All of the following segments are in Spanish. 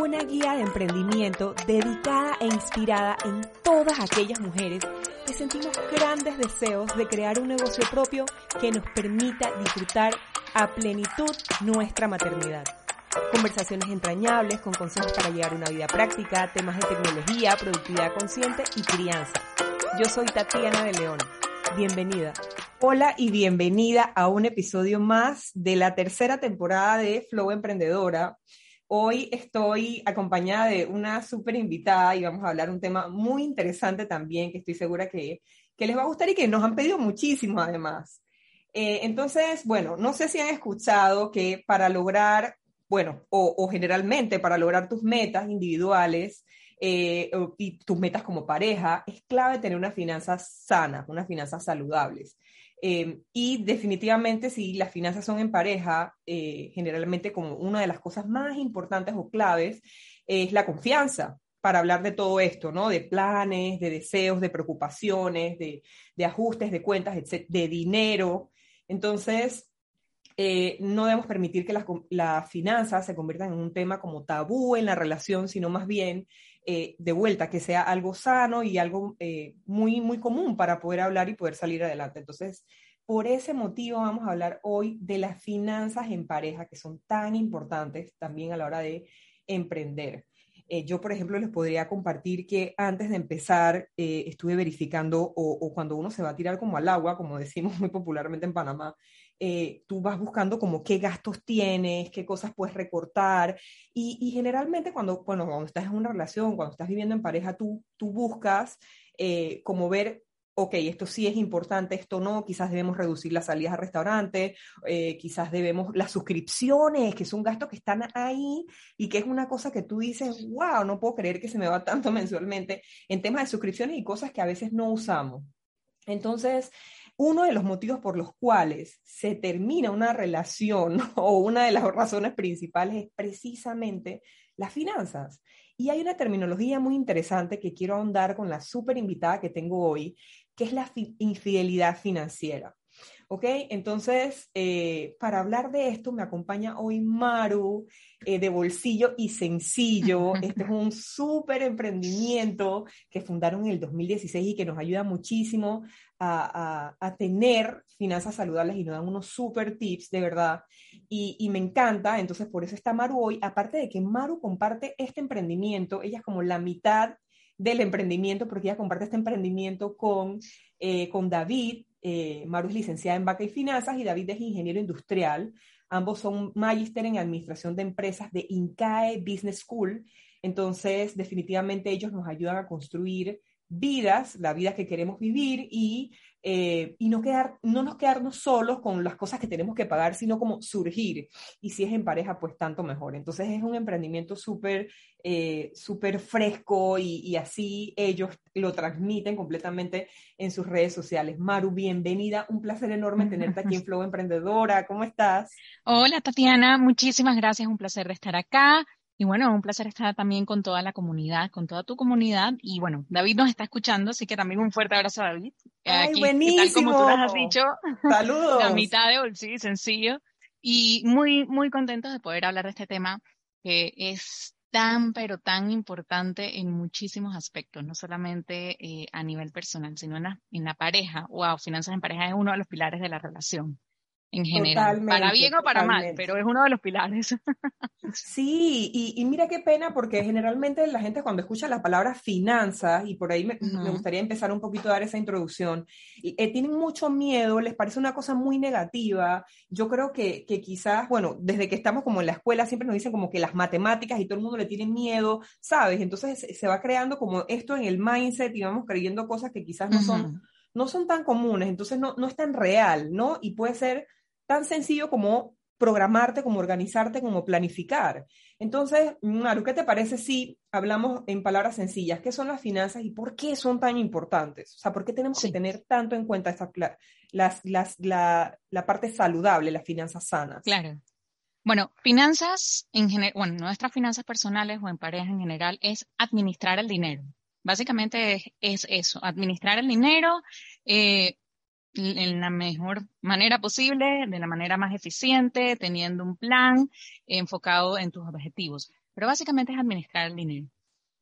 una guía de emprendimiento dedicada e inspirada en todas aquellas mujeres que sentimos grandes deseos de crear un negocio propio que nos permita disfrutar a plenitud nuestra maternidad. Conversaciones entrañables con consejos para llevar una vida práctica, temas de tecnología, productividad consciente y crianza. Yo soy Tatiana de León. Bienvenida. Hola y bienvenida a un episodio más de la tercera temporada de Flow Emprendedora. Hoy estoy acompañada de una súper invitada y vamos a hablar un tema muy interesante también que estoy segura que, que les va a gustar y que nos han pedido muchísimo además. Eh, entonces, bueno, no sé si han escuchado que para lograr, bueno, o, generalmente para lograr tus metas individuales, eh, y tus metas como pareja, es clave tener unas finanzas sanas, unas finanzas saludables. Eh, y definitivamente si las finanzas son en pareja, eh, generalmente como una de las cosas más importantes o claves es la confianza para hablar de todo esto, ¿no? De planes, de deseos, de preocupaciones, de, de ajustes, de cuentas, de dinero. Entonces, eh, no debemos permitir que las, las, finanzas se conviertan en un tema como tabú en la relación, sino más bien eh, de vuelta, que sea algo sano y algo eh, muy, muy común para poder hablar y poder salir adelante. Entonces, por ese motivo vamos a hablar hoy de las finanzas en pareja, que son tan importantes también a la hora de emprender. Eh, yo, por ejemplo, les podría compartir que antes de empezar eh, estuve verificando, o, cuando uno se va a tirar como al agua, como decimos muy popularmente en Panamá, eh, tú vas buscando como qué gastos tienes, qué cosas puedes recortar. Y, y, generalmente cuando, bueno, cuando estás en una relación, cuando estás viviendo en pareja, tú, tú buscas como ver ok, esto sí es importante, esto no, quizás debemos reducir las salidas al restaurante, eh, quizás debemos las suscripciones, que son gastos que están ahí y que es una cosa que tú dices, wow, no puedo creer que se me va tanto mensualmente en temas de suscripciones y cosas que a veces no usamos. Entonces, uno de los motivos por los cuales se termina una relación o una de las razones principales es precisamente las finanzas. Y hay una terminología muy interesante que quiero ahondar con la súper invitada que tengo hoy, que es la infidelidad financiera. ¿Ok? Entonces, eh, para hablar de esto me acompaña hoy Maru eh, de Bolsillo y Sencillo. Este es un súper emprendimiento que fundaron en el 2016 y que nos ayuda muchísimo a, a, a tener finanzas saludables y nos dan unos súper tips, de verdad. Y, y, me encanta, entonces por eso está Maru hoy. Aparte de que Maru comparte este emprendimiento, ella es como la mitad del emprendimiento, porque ella comparte este emprendimiento con, eh, con David. Eh, Maru es licenciada en Vaca y Finanzas y David es ingeniero industrial. Ambos son magíster en administración de empresas de INCAE Business School. Entonces, definitivamente ellos nos ayudan a construir vidas, la vida que queremos vivir y eh, y no, quedar, no nos quedarnos solos con las cosas que tenemos que pagar, sino como surgir. Y si es en pareja, pues tanto mejor. Entonces es un emprendimiento súper eh, súper fresco y, y, así ellos lo transmiten completamente en sus redes sociales. Maru, bienvenida. Un placer enorme tenerte aquí en Flow Emprendedora. ¿Cómo estás? Hola, Tatiana. Muchísimas gracias. Un placer de estar acá. Y bueno, un placer estar también con toda la comunidad, con toda tu comunidad. Y bueno, David nos está escuchando, así que también un fuerte abrazo a David. Ay, Aquí, buenísimo. Tal como tú has dicho. Saludos. La mitad de bolsillo sencillo. Y muy, muy contentos de poder hablar de este tema que es tan, pero tan importante en muchísimos aspectos, no solamente eh, a nivel personal, sino en la, en la pareja. Wow, finanzas en pareja es uno de los pilares de la relación en general, totalmente, para bien o para totalmente. mal, pero es uno de los pilares. Sí, y, y, mira qué pena, porque generalmente la gente cuando escucha la palabra finanzas, y por ahí me, uh -huh. me gustaría empezar un poquito a dar esa introducción, eh, tienen mucho miedo, les parece una cosa muy negativa. Yo creo que, que quizás, bueno, desde que estamos como en la escuela siempre nos dicen como que las matemáticas y todo el mundo le tiene miedo, ¿sabes? Entonces se, se va creando como esto en el mindset y vamos creyendo cosas que quizás no uh -huh. son, no son tan comunes, entonces no, no es tan real, ¿no? Y puede ser tan sencillo como programarte, como organizarte, como planificar. Entonces, Maru, ¿qué te parece si hablamos en palabras sencillas? ¿Qué son las finanzas y por qué son tan importantes? O sea, ¿por qué tenemos sí. que tener tanto en cuenta esta, las, las, la, la parte saludable, las finanzas sanas? Claro. Bueno, finanzas en general, bueno, nuestras finanzas personales o en pareja en general es administrar el dinero. Básicamente es, es eso, administrar el dinero, eh, en la mejor manera posible, de la manera más eficiente, teniendo un plan enfocado en tus objetivos. pero básicamente es administrar el dinero.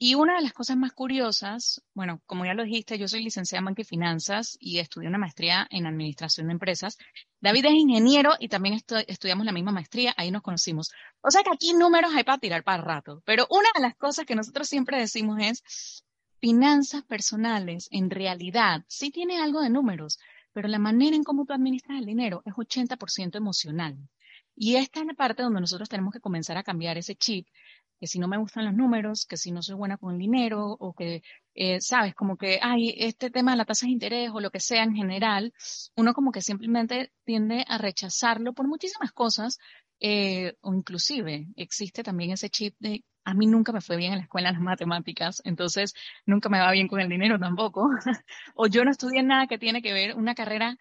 Y una de las cosas más curiosas, bueno, como ya lo dijiste, yo soy licenciada en Banca y Finanzas y estudié una maestría en Administración de Empresas. David es ingeniero y también estudiamos la misma maestría, ahí nos conocimos. O sea que aquí números hay para tirar para rato. Pero una de las cosas que nosotros siempre decimos es, finanzas personales, en realidad, sí tiene algo de números, pero la manera en cómo tú administras el dinero es 80% emocional. Y esta es la parte donde nosotros tenemos que comenzar a cambiar ese chip que si no me gustan los números, que si no soy buena con el dinero, o que, eh, sabes, como que, ay, este tema de la tasa de interés o lo que sea en general, uno como que simplemente tiende a rechazarlo por muchísimas cosas, eh, o inclusive existe también ese chip de, a mí nunca me fue bien en la escuela en las matemáticas, entonces nunca me va bien con el dinero tampoco, o yo no estudié nada que tiene que ver, una carrera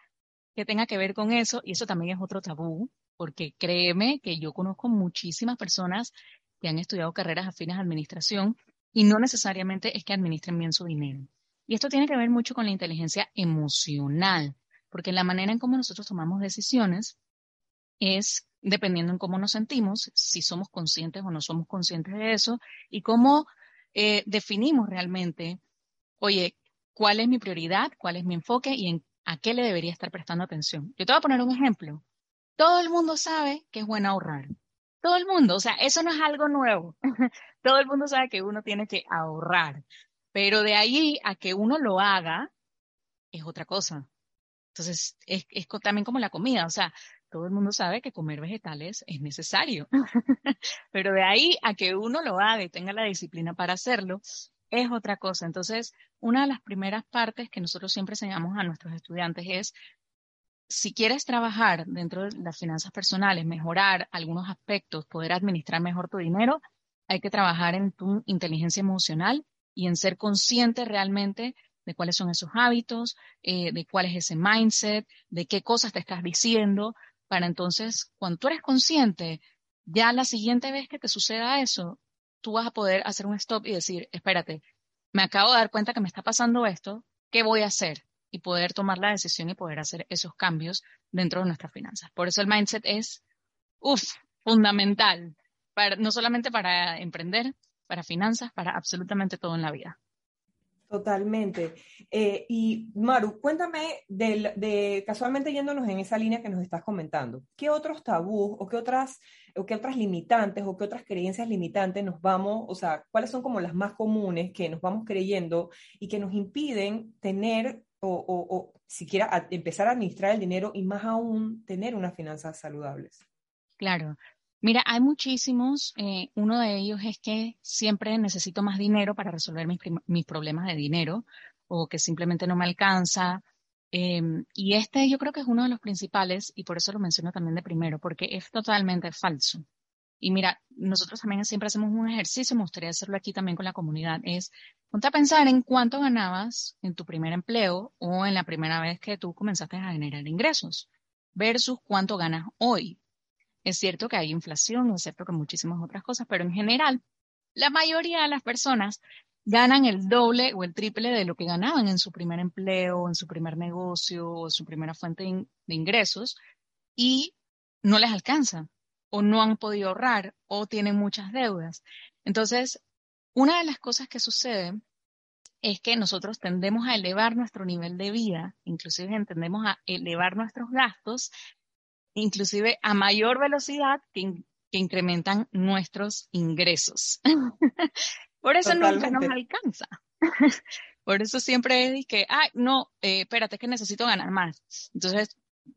que tenga que ver con eso, y eso también es otro tabú, porque créeme que yo conozco muchísimas personas que han estudiado carreras afines a administración y no necesariamente es que administren bien su dinero. Y esto tiene que ver mucho con la inteligencia emocional, porque la manera en cómo nosotros tomamos decisiones es dependiendo en cómo nos sentimos, si somos conscientes o no somos conscientes de eso, y cómo eh, definimos realmente, oye, cuál es mi prioridad, cuál es mi enfoque y a qué le debería estar prestando atención. Yo te voy a poner un ejemplo. Todo el mundo sabe que es bueno ahorrar. Todo el mundo, o sea, eso no es algo nuevo. Todo el mundo sabe que uno tiene que ahorrar, pero de ahí a que uno lo haga es otra cosa. Entonces, es, es también como la comida, o sea, todo el mundo sabe que comer vegetales es necesario, pero de ahí a que uno lo haga y tenga la disciplina para hacerlo, es otra cosa. Entonces, una de las primeras partes que nosotros siempre enseñamos a nuestros estudiantes es si quieres trabajar dentro de las finanzas personales, mejorar algunos aspectos, poder administrar mejor tu dinero, hay que trabajar en tu inteligencia emocional y en ser consciente realmente de cuáles son esos hábitos, eh, de cuál es ese mindset, de qué cosas te estás diciendo, para entonces, cuando tú eres consciente, ya la siguiente vez que te suceda eso, tú vas a poder hacer un stop y decir, espérate, me acabo de dar cuenta que me está pasando esto, ¿qué voy a hacer? y poder tomar la decisión y poder hacer esos cambios dentro de nuestras finanzas. Por eso el mindset es, uff, fundamental, no solamente para emprender, para finanzas, para absolutamente todo en la vida. Totalmente. Eh, y Maru, cuéntame, de, casualmente yéndonos en esa línea que nos estás comentando, ¿qué otros tabús o qué otras, o qué otras limitantes o qué otras creencias limitantes nos vamos, o sea, cuáles son como las más comunes que nos vamos creyendo y que nos impiden tener o, o, siquiera empezar a administrar el dinero y más aún tener unas finanzas saludables? Claro. Mira, hay muchísimos. Eh, uno de ellos es que siempre necesito más dinero para resolver mis, mis problemas de dinero o que simplemente no me alcanza. Em, y este yo creo que es uno de los principales y por eso lo menciono también de primero, porque es totalmente falso. Y mira, nosotros también siempre hacemos un ejercicio, me gustaría hacerlo aquí también con la comunidad, es ponte a pensar en cuánto ganabas en tu primer empleo o en la primera vez que tú comenzaste a generar ingresos versus cuánto ganas hoy. Es cierto que hay inflación, es cierto que muchísimas otras cosas, pero en general, la mayoría de las personas ganan el doble o el triple de lo que ganaban en su primer empleo, en su primer negocio o su primera fuente de ingresos y no les alcanza o no han podido ahorrar o tienen muchas deudas. Entonces, una de las cosas que sucede es que nosotros tendemos a elevar nuestro nivel de vida, inclusive tendemos a elevar nuestros gastos, inclusive a mayor velocidad que, incrementan nuestros ingresos. Por eso nunca nos alcanza. Por eso siempre es que, ay, no, eh, espérate, es que necesito ganar más. Entonces,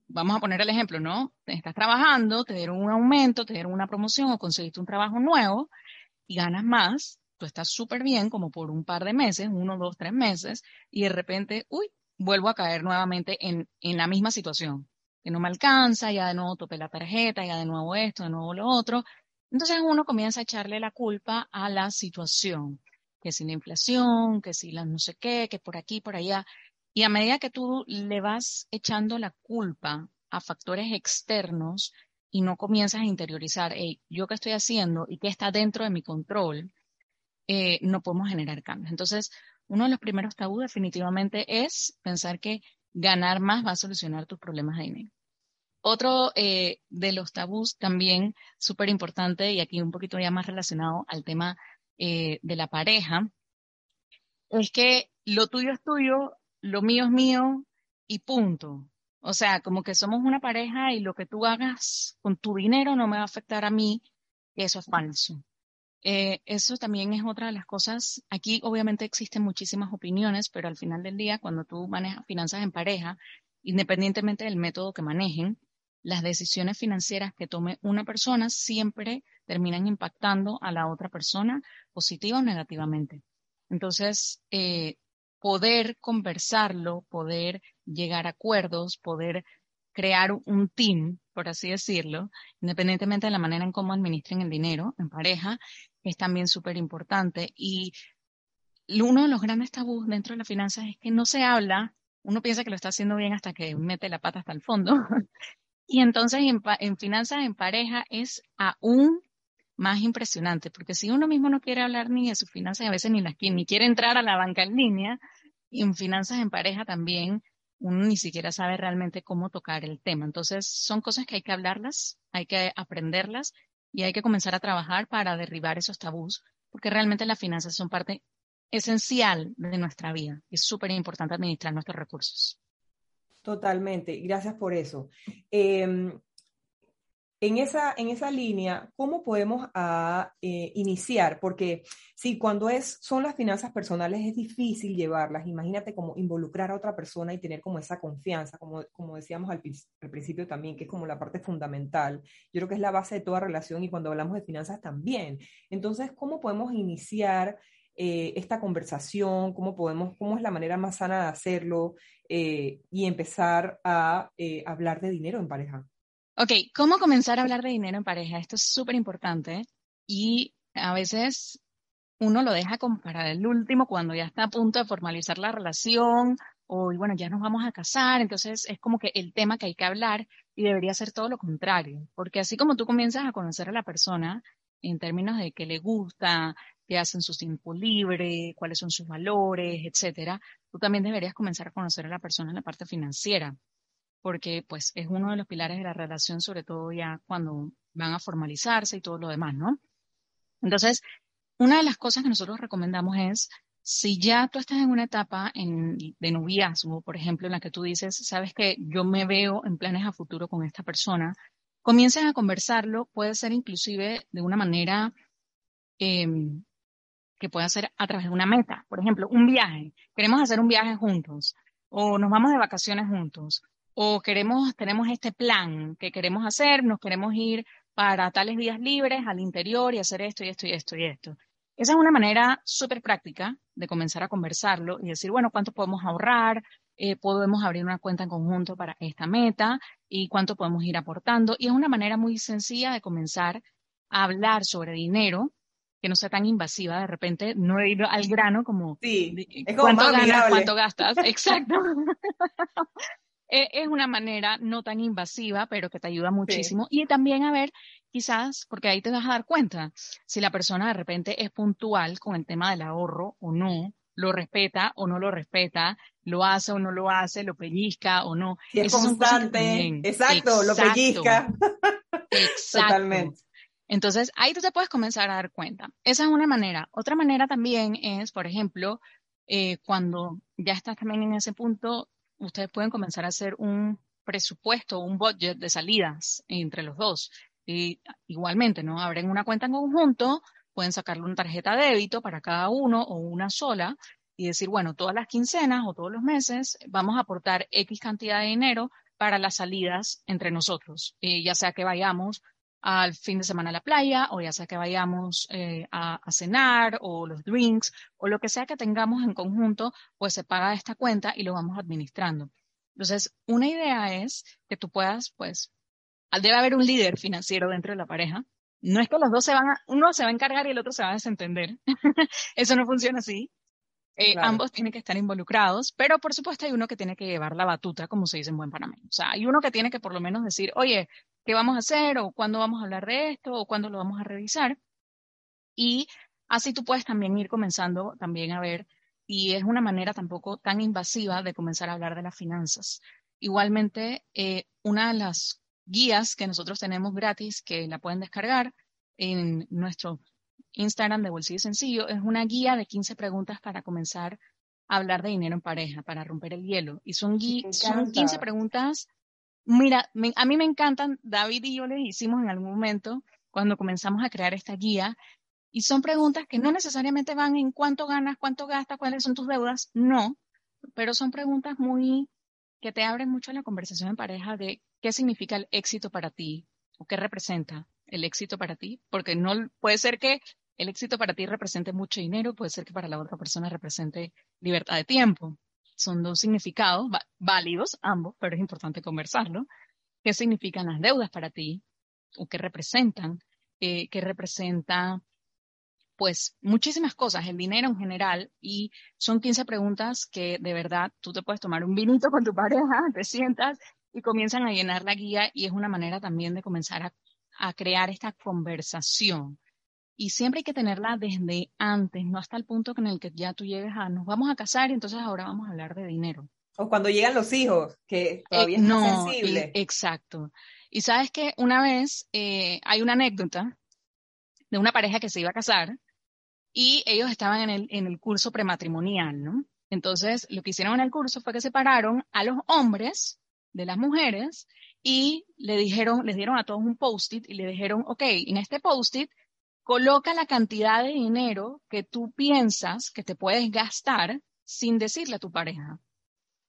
vamos a poner el ejemplo, ¿no? Estás trabajando, te dieron un aumento, te dieron una promoción o conseguiste un trabajo nuevo y ganas más, tú estás súper bien como por un par de meses, uno, dos, tres meses, y de repente, uy, vuelvo a caer nuevamente en, en la misma situación, que no me alcanza, ya de nuevo topé la tarjeta, ya de nuevo esto, de nuevo lo otro. Entonces uno comienza a echarle la culpa a la situación, que si la inflación, que si la no sé qué, que por aquí, por allá. Y a medida que tú le vas echando la culpa a factores externos y no comienzas a interiorizar, hey, yo qué estoy haciendo y qué está dentro de mi control, eh, no podemos generar cambios. Entonces, uno de los primeros tabú definitivamente es pensar que ganar más va a solucionar tus problemas de dinero. Otro eh, de los tabús también súper importante y aquí un poquito ya más relacionado al tema eh, de la pareja, es que lo tuyo es tuyo, lo mío es mío y punto. O sea, como que somos una pareja y lo que tú hagas con tu dinero no me va a afectar a mí, eso es falso. Eh, eso también es otra de las cosas. Aquí obviamente existen muchísimas opiniones, pero al final del día, cuando tú manejas finanzas en pareja, independientemente del método que manejen, las decisiones financieras que tome una persona siempre terminan impactando a la otra persona positiva o negativamente. Entonces, eh, poder conversarlo, poder llegar a acuerdos, poder crear un team, por así decirlo, independientemente de la manera en cómo administren el dinero en pareja, es también súper importante. Y uno de los grandes tabús dentro de las finanzas es que no se habla, uno piensa que lo está haciendo bien hasta que mete la pata hasta el fondo. y entonces en, finanzas en pareja es aún más impresionante, porque si uno mismo no quiere hablar ni de sus finanzas, a veces ni las ni quiere entrar a la banca en línea, en finanzas en pareja también uno ni siquiera sabe realmente cómo tocar el tema. Entonces, son cosas que hay que hablarlas, hay que aprenderlas y hay que comenzar a trabajar para derribar esos tabús, porque realmente las finanzas son parte esencial de nuestra vida. Es súper importante administrar nuestros recursos. Totalmente, gracias por eso. Em, en esa, en esa línea, ¿cómo podemos ah, eh, iniciar? Porque sí, cuando es, son las finanzas personales es difícil llevarlas. Imagínate como involucrar a otra persona y tener como esa confianza, como, como decíamos al, principio también, que es como la parte fundamental. Yo creo que es la base de toda relación y cuando hablamos de finanzas también. Entonces, ¿cómo podemos iniciar eh, esta conversación? ¿Cómo podemos, cómo es la manera más sana de hacerlo eh, y empezar a hablar de dinero en pareja? Ok, ¿cómo comenzar a hablar de dinero en pareja? Esto es súper importante y a veces uno lo deja como para el último cuando ya está a punto de formalizar la relación o bueno, ya nos vamos a casar, entonces es como que el tema que hay que hablar y debería ser todo lo contrario, porque así como tú comienzas a conocer a la persona en términos de qué le gusta, qué hacen su tiempo libre, cuáles son sus valores, etcétera, tú también deberías comenzar a conocer a la persona en la parte financiera porque pues es uno de los pilares de la relación, sobre todo ya cuando van a formalizarse y todo lo demás, ¿no? Entonces, una de las cosas que nosotros recomendamos es, si ya tú estás en una etapa de noviazgo, por ejemplo, en la que tú dices, sabes que yo me veo en planes a futuro con esta persona, comiencen a conversarlo, puede ser inclusive de una manera em, que pueda ser a través de una meta. Por ejemplo, un viaje. Queremos hacer un viaje juntos o nos vamos de vacaciones juntos o queremos, tenemos este plan que queremos hacer, nos queremos ir para tales días libres al interior y hacer esto y esto y esto y esto. Esa es una manera súper práctica de comenzar a conversarlo y decir, bueno, ¿cuánto podemos ahorrar? Eh, podemos abrir una cuenta en conjunto para esta meta y cuánto podemos ir aportando. Y es una manera muy sencilla de comenzar a hablar sobre dinero que no sea tan invasiva, de repente no ir al grano como, sí, es como cuánto ganas, cuánto gastas, exacto. E, es una manera no tan invasiva, pero que te ayuda muchísimo. Y también a ver, quizás, porque ahí te vas a dar cuenta, si la persona de repente es puntual con el tema del ahorro o no, lo respeta o no lo respeta, lo hace o no lo hace, lo pellizca o no. es constante, exacto, lo pellizca. Exacto. Totalmente. Entonces, ahí tú te puedes comenzar a dar cuenta. Esa es una manera. Otra manera también es, por ejemplo, eh, cuando ya estás también en ese punto, ustedes pueden comenzar a hacer un presupuesto, un budget de salidas entre los dos. Y igualmente, ¿no? Abren una cuenta en conjunto, pueden sacarle una tarjeta de débito para cada uno o una sola y decir, bueno, todas las quincenas o todos los meses vamos a aportar X cantidad de dinero para las salidas entre nosotros, eh, ya sea que vayamos al fin de semana a la playa o ya sea que vayamos eh, a, cenar o los drinks o lo que sea que tengamos en conjunto, pues se paga esta cuenta y lo vamos administrando. Entonces, una idea es que tú puedas, pues, debe haber un líder financiero dentro de la pareja. No es que los dos se van a, uno se va a encargar y el otro se va a desentender. Eso no funciona así. Eh, ambos tienen que estar involucrados, pero por supuesto hay uno que tiene que llevar la batuta, como se dice en buen panameño. O sea, hay uno que tiene que por lo menos decir, oye, ¿qué vamos a hacer? ¿O cuándo vamos a hablar de esto? ¿O cuándo lo vamos a revisar? Y así tú puedes también ir comenzando también a ver, y es una manera tampoco tan invasiva de comenzar a hablar de las finanzas. Igualmente, eh, una de las guías que nosotros tenemos gratis que la pueden descargar en nuestro Instagram de Bolsillo Sencillo. Es una guía de 15 preguntas para comenzar a hablar de dinero en pareja, para romper el hielo. Y son, son 15 preguntas. Mira, a mí me encantan. David y yo les hicimos en algún momento cuando comenzamos a crear esta guía. Y son preguntas que no necesariamente van en cuánto ganas, cuánto gastas, cuáles son tus deudas. No, pero son preguntas muy que te abren mucho la conversación en pareja de qué significa el éxito para ti o qué representa el éxito para ti, porque no puede ser que el éxito para ti represente mucho dinero, puede ser que para la otra persona represente libertad de tiempo. Son dos significados válidos, ambos, pero es importante conversarlo. ¿Qué significan las deudas para ti? ¿O qué representan? Eh, ¿Qué representa pues muchísimas cosas, el dinero en general, y son 15 preguntas que de verdad tú te puedes tomar un vinito con tu pareja, te sientas y comienzan a llenar la guía y es una manera también de comenzar a, a crear esta conversación. Y siempre hay que tenerla desde antes, no hasta el punto en el que ya tú llegues a nos vamos a casar y entonces ahora vamos a hablar de dinero. O cuando llegan los hijos, que todavía es no, sensible. exacto. Y sabes que una vez eh, hay una anécdota de una pareja que se iba a casar y ellos estaban en el, en el curso prematrimonial, ¿no? Entonces, lo que hicieron en el curso fue que separaron a los hombres de las mujeres y le dijeron, les dieron a todos un post-it y le dijeron, ok, en este post-it coloca la cantidad de dinero que tú piensas que te puedes gastar sin decirle a tu pareja.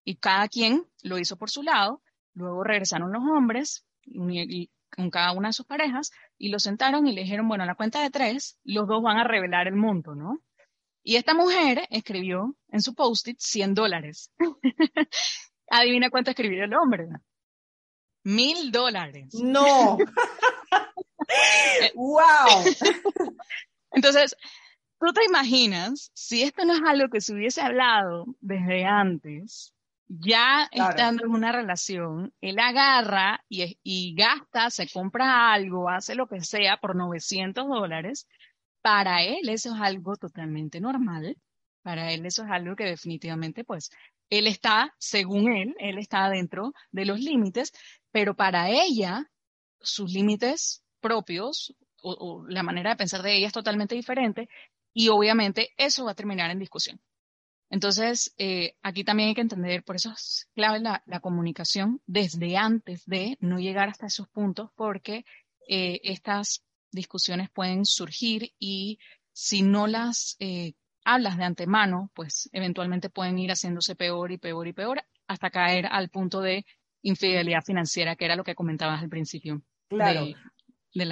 Y cada quien lo hizo por su lado, luego regresaron los hombres y, con cada una de sus parejas y lo sentaron y le dijeron, bueno, a la cuenta de tres, los dos van a revelar el monto, ¿no? Y esta mujer escribió en su post-it 100 dólares. Adivina cuánto escribió el hombre. Mil dólares. No. ¡Wow! Entonces, tú te imaginas, si esto no es algo que se hubiese hablado desde antes, ya estando en una relación, él agarra y, y, gasta, se compra algo, hace lo que sea por 900 dólares. Para él eso es algo totalmente normal. Para él eso es algo que definitivamente, pues, él está, según él, él está dentro de los límites, pero para ella, sus límites propios o, la manera de pensar de ella es totalmente diferente y obviamente eso va a terminar en discusión. Entonces, eh, aquí también hay que entender, por eso es clave la, comunicación desde antes de no llegar hasta esos puntos, porque eh, estas discusiones pueden surgir y si no las eh, hablas de antemano, pues eventualmente pueden ir haciéndose peor y peor y peor hasta caer al punto de infidelidad financiera, que era lo que comentabas al principio. Claro.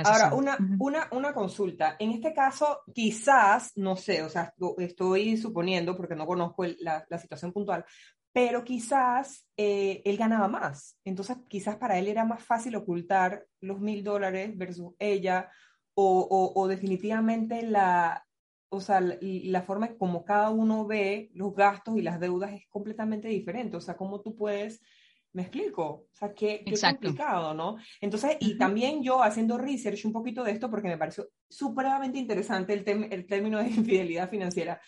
Ahora, una, una, una, consulta. En este caso, quizás, no sé, o sea, estoy suponiendo, porque no conozco la, la, situación puntual, pero quizás eh, él ganaba más. Entonces, quizás para él era más fácil ocultar los mil dólares versus ella, o, o, o definitivamente la, o sea, la, la, forma como cada uno ve los gastos y las deudas es completamente diferente. O sea, cómo tú puedes ¿Me explico? O sea, qué, qué complicado, ¿no? Entonces, y también yo haciendo research un poquito de esto porque me pareció supremamente interesante el, el término de infidelidad financiera.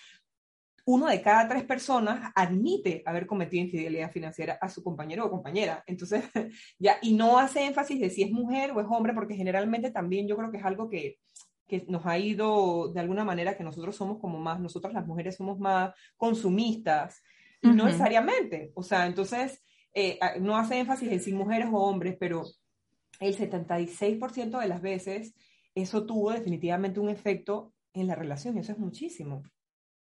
Uno de cada tres personas admite haber cometido infidelidad financiera a su compañero o compañera. Entonces, ya, y no hace énfasis de si es mujer o es hombre, porque generalmente también yo creo que es algo que, que nos ha ido de alguna manera que nosotros somos como más, nosotros las mujeres somos más consumistas, y no necesariamente. O sea, entonces eh, no hace énfasis en si mujeres o hombres, pero el 76% de las veces eso tuvo definitivamente un efecto en la relación, y eso es muchísimo.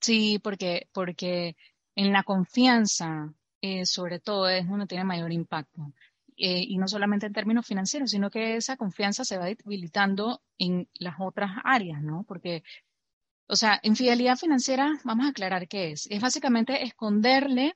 Sí, porque, porque en la confianza, eh, sobre todo, es donde tiene mayor impacto. Eh, y no solamente en términos financieros, sino que esa confianza se va debilitando en las otras áreas, ¿no? Porque, o sea, infidelidad financiera, vamos a aclarar qué es. Es básicamente esconderle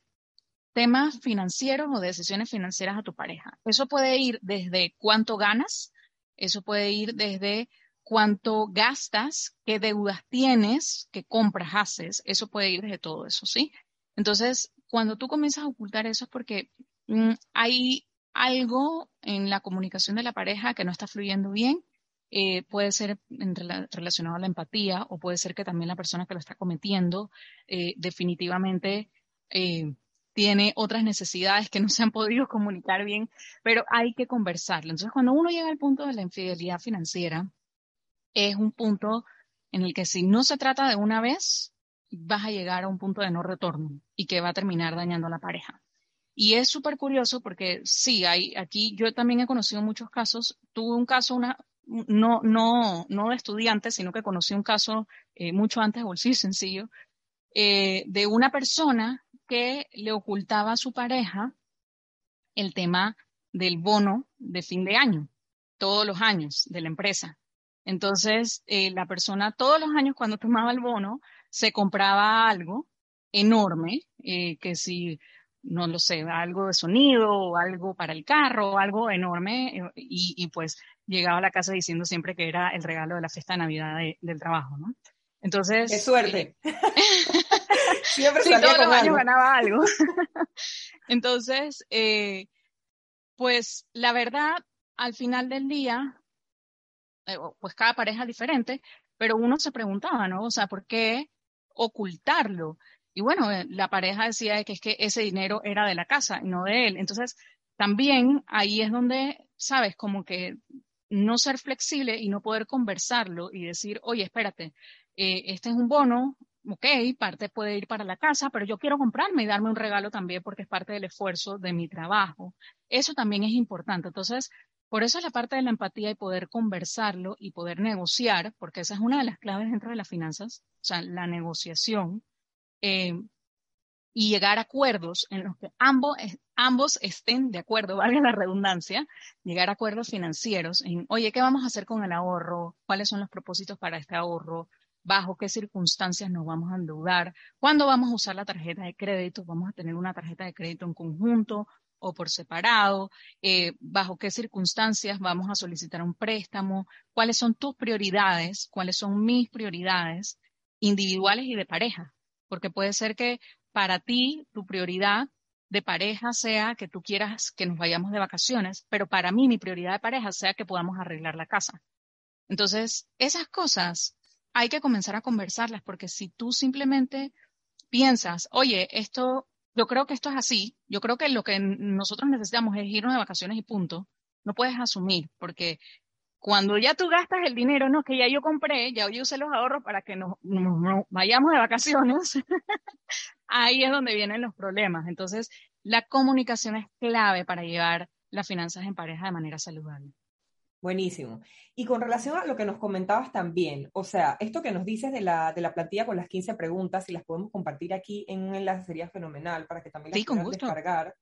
temas financieros o decisiones financieras a tu pareja. Eso puede ir desde cuánto ganas, eso puede ir desde cuánto gastas, qué deudas tienes, qué compras haces, eso puede ir desde todo eso, ¿sí? Entonces, cuando tú comienzas a ocultar eso es porque mm, hay algo en la comunicación de la pareja que no está fluyendo bien, eh, puede ser relacionado a la empatía o puede ser que también la persona que lo está cometiendo eh, definitivamente eh, tiene otras necesidades que no se han podido comunicar bien, pero hay que conversarlo. Entonces, cuando uno llega al punto de la infidelidad financiera, es un punto en el que si no se trata de una vez, vas a llegar a un punto de no retorno y que va a terminar dañando a la pareja. Y es súper curioso porque sí, hay, aquí yo también he conocido muchos casos. Tuve un caso, una, no, no, no de estudiante, sino que conocí un caso eh, mucho antes, bolsillo sencillo, eh, de una persona que le ocultaba a su pareja el tema del bono de fin de año, todos los años de la empresa. Entonces, eh, la persona todos los años cuando tomaba el bono se compraba algo enorme, que si no lo sé, algo de sonido o algo para el carro, algo enorme, eh, y, pues llegaba a la casa diciendo siempre que era el regalo de la fiesta de Navidad del trabajo, ¿no? Entonces... ¡Qué suerte! Eh, siempre salía todos los años ganaba algo. Entonces, eh, pues la verdad, al final del día, pues cada pareja es diferente, pero uno se preguntaba, ¿no? O sea, ¿por qué ocultarlo? Y bueno, eh, la pareja decía que es que ese dinero era de la casa y no de él. Entonces, también ahí es donde, sabes, como que no ser flexible y no poder conversarlo y decir, oye, espérate, eh, este es un bono, ok, parte puede ir para la casa, pero yo quiero comprarme y darme un regalo también porque es parte del esfuerzo de mi trabajo. Eso también es importante. Entonces, por eso es la parte de la empatía y poder conversarlo y poder negociar, porque esa es una de las claves dentro de las finanzas, o sea, la negociación eh, y llegar a acuerdos en los que ambos, ambos estén de acuerdo, valga la redundancia, llegar a acuerdos financieros en, oye, ¿qué vamos a hacer con el ahorro? ¿Cuáles son los propósitos para este ahorro? ¿Bajo qué circunstancias nos vamos a endeudar? ¿Cuándo vamos a usar la tarjeta de crédito? ¿Vamos a tener una tarjeta de crédito en conjunto o por separado? Eh, ¿Bajo qué circunstancias vamos a solicitar un préstamo? ¿Cuáles son tus prioridades? ¿Cuáles son mis prioridades individuales y de pareja? porque puede ser que para ti tu prioridad de pareja sea que tú quieras que nos vayamos de vacaciones, pero para mí mi prioridad de pareja sea que podamos arreglar la casa. Entonces, esas cosas hay que comenzar a conversarlas porque si tú simplemente piensas, oye, esto, yo creo que esto es así, yo creo que lo que nosotros necesitamos es irnos de vacaciones y punto, no puedes asumir porque cuando ya tú gastas el dinero, no, que ya yo compré, ya yo usé los ahorros para que nos, vayamos de vacaciones, ahí es donde vienen los problemas. Entonces, la comunicación es clave para llevar las finanzas en pareja de manera saludable. Buenísimo. Y con relación a lo que nos comentabas también, o sea, esto que nos dices de la, de la plantilla con las 15 preguntas, si las podemos compartir aquí en un enlace, sería fenomenal para que también las sí, puedan descargar.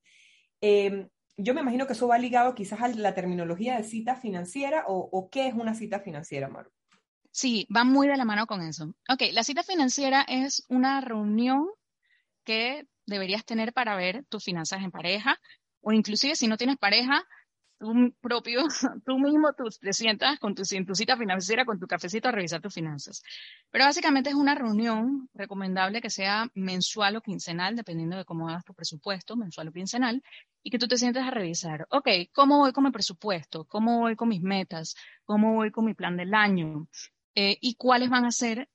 Eh, yo me imagino que eso va ligado quizás a la terminología de cita financiera o, qué es una cita financiera, Maru. Sí, va muy de la mano con eso. Ok, la cita financiera es una reunión que deberías tener para ver tus finanzas en pareja o inclusive si no tienes pareja, tú propio, tú mismo tú te sientas con tu, tu cita financiera, con tu cafecito a revisar tus finanzas. Pero básicamente es una reunión recomendable que sea mensual o quincenal, dependiendo de cómo hagas tu presupuesto, mensual o quincenal, y que tú te sientes a revisar, ok, ¿cómo voy con mi presupuesto? ¿Cómo voy con mis metas? ¿Cómo voy con mi plan del año? Eh, ¿Y cuáles van a ser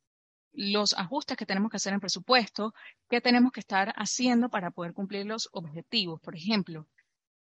los ajustes que tenemos que hacer en presupuesto? ¿Qué tenemos que estar haciendo para poder cumplir los objetivos? Por ejemplo,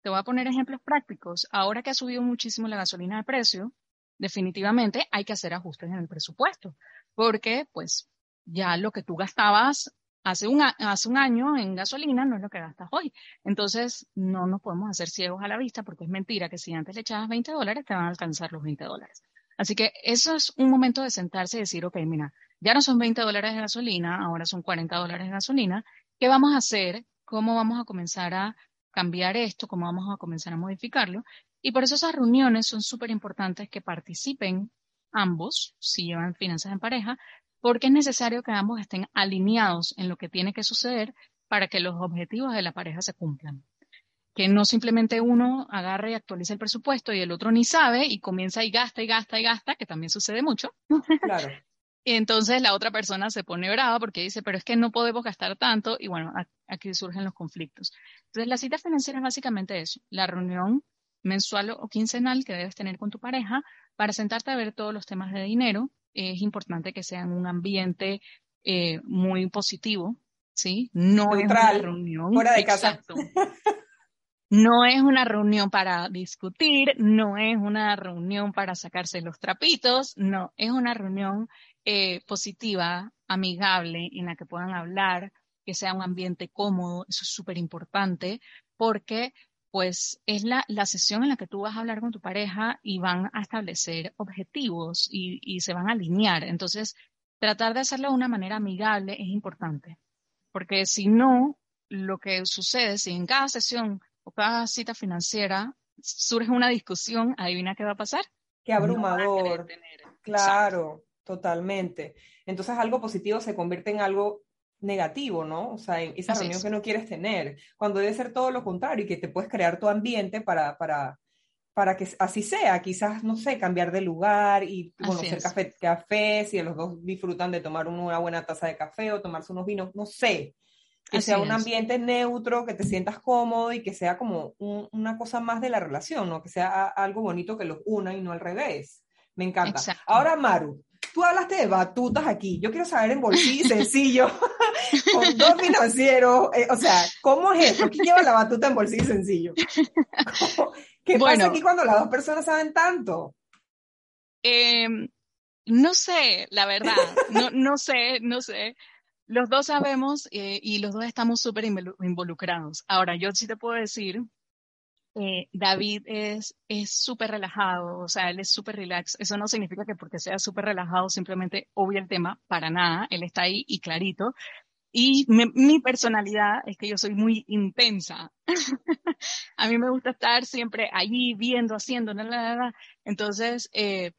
te voy a poner ejemplos prácticos. Ahora que ha subido muchísimo la gasolina de precio, definitivamente hay que hacer ajustes en el presupuesto, porque pues ya lo que tú gastabas hace un, hace un año en gasolina no es lo que gastas hoy. Entonces, no nos podemos hacer ciegos a la vista porque es mentira que si antes le echabas 20 dólares, te van a alcanzar los 20 dólares. Así que eso es un momento de sentarse y decir, ok, mira, ya no son 20 dólares de gasolina, ahora son 40 dólares de gasolina. ¿Qué vamos a hacer? ¿Cómo vamos a comenzar a cambiar esto? ¿Cómo vamos a comenzar a modificarlo? Y por eso esas reuniones son súper importantes que participen ambos, si llevan finanzas en pareja, porque es necesario que ambos estén alineados en lo que tiene que suceder para que los objetivos de la pareja se cumplan. Que no simplemente uno agarre y actualice el presupuesto y el otro ni sabe y comienza y gasta y gasta y gasta, que también sucede mucho. Claro. Y entonces la otra persona se pone brava porque dice, pero es que no podemos gastar tanto y bueno, aquí surgen los conflictos. Entonces la cita financiera es básicamente eso, la reunión mensual o quincenal que debes tener con tu pareja para sentarte a ver todos los temas de dinero, es importante que sea en un ambiente eh, muy positivo, ¿sí? No es una reunión. Fuera de casa. No es una reunión para discutir, no es una reunión para sacarse los trapitos, no, es una reunión eh, positiva, amigable, en la que puedan hablar, que sea un ambiente cómodo, eso es súper importante, porque pues es la, la, sesión en la que tú vas a hablar con tu pareja y van a establecer objetivos y, y se van a alinear. Entonces, tratar de hacerlo de una manera amigable es importante, porque si no, lo que sucede, si en cada sesión cada cita financiera surge una discusión, adivina qué va a pasar. Qué abrumador. claro, totalmente. Entonces algo positivo se convierte en algo negativo, ¿no? O sea, en esa reunión que no quieres tener, cuando debe ser todo lo contrario y que te puedes crear tu ambiente para, para, para que así sea, quizás, no sé, cambiar de lugar y conocer café, café, si los dos disfrutan de tomar una buena taza de café o tomarse unos vinos, no sé, que sea un ambiente neutro, que te sientas cómodo y que sea como una cosa más de la relación, ¿no? Que sea algo bonito que los una y no al revés. Me encanta. Ahora, Maru, tú hablaste de batutas aquí. Yo quiero saber en bolsillo sencillo, con dos financieros. Eh, o sea, ¿cómo es eso? ¿Quién lleva la batuta en bolsillo sencillo? ¿Qué pasa aquí cuando las dos personas saben tanto? Em, no sé, la verdad. No, no sé, no sé. Los dos sabemos eh, y los dos estamos súper involucrados. Ahora, yo sí te puedo decir, eh, David es súper relajado, o sea, él es súper relax. Eso no significa que porque sea súper relajado simplemente obvia el tema, para nada. Él está ahí y clarito. Y mi personalidad es que yo soy muy intensa. a mí me gusta estar siempre allí viendo, haciendo, nada, Entonces, eh,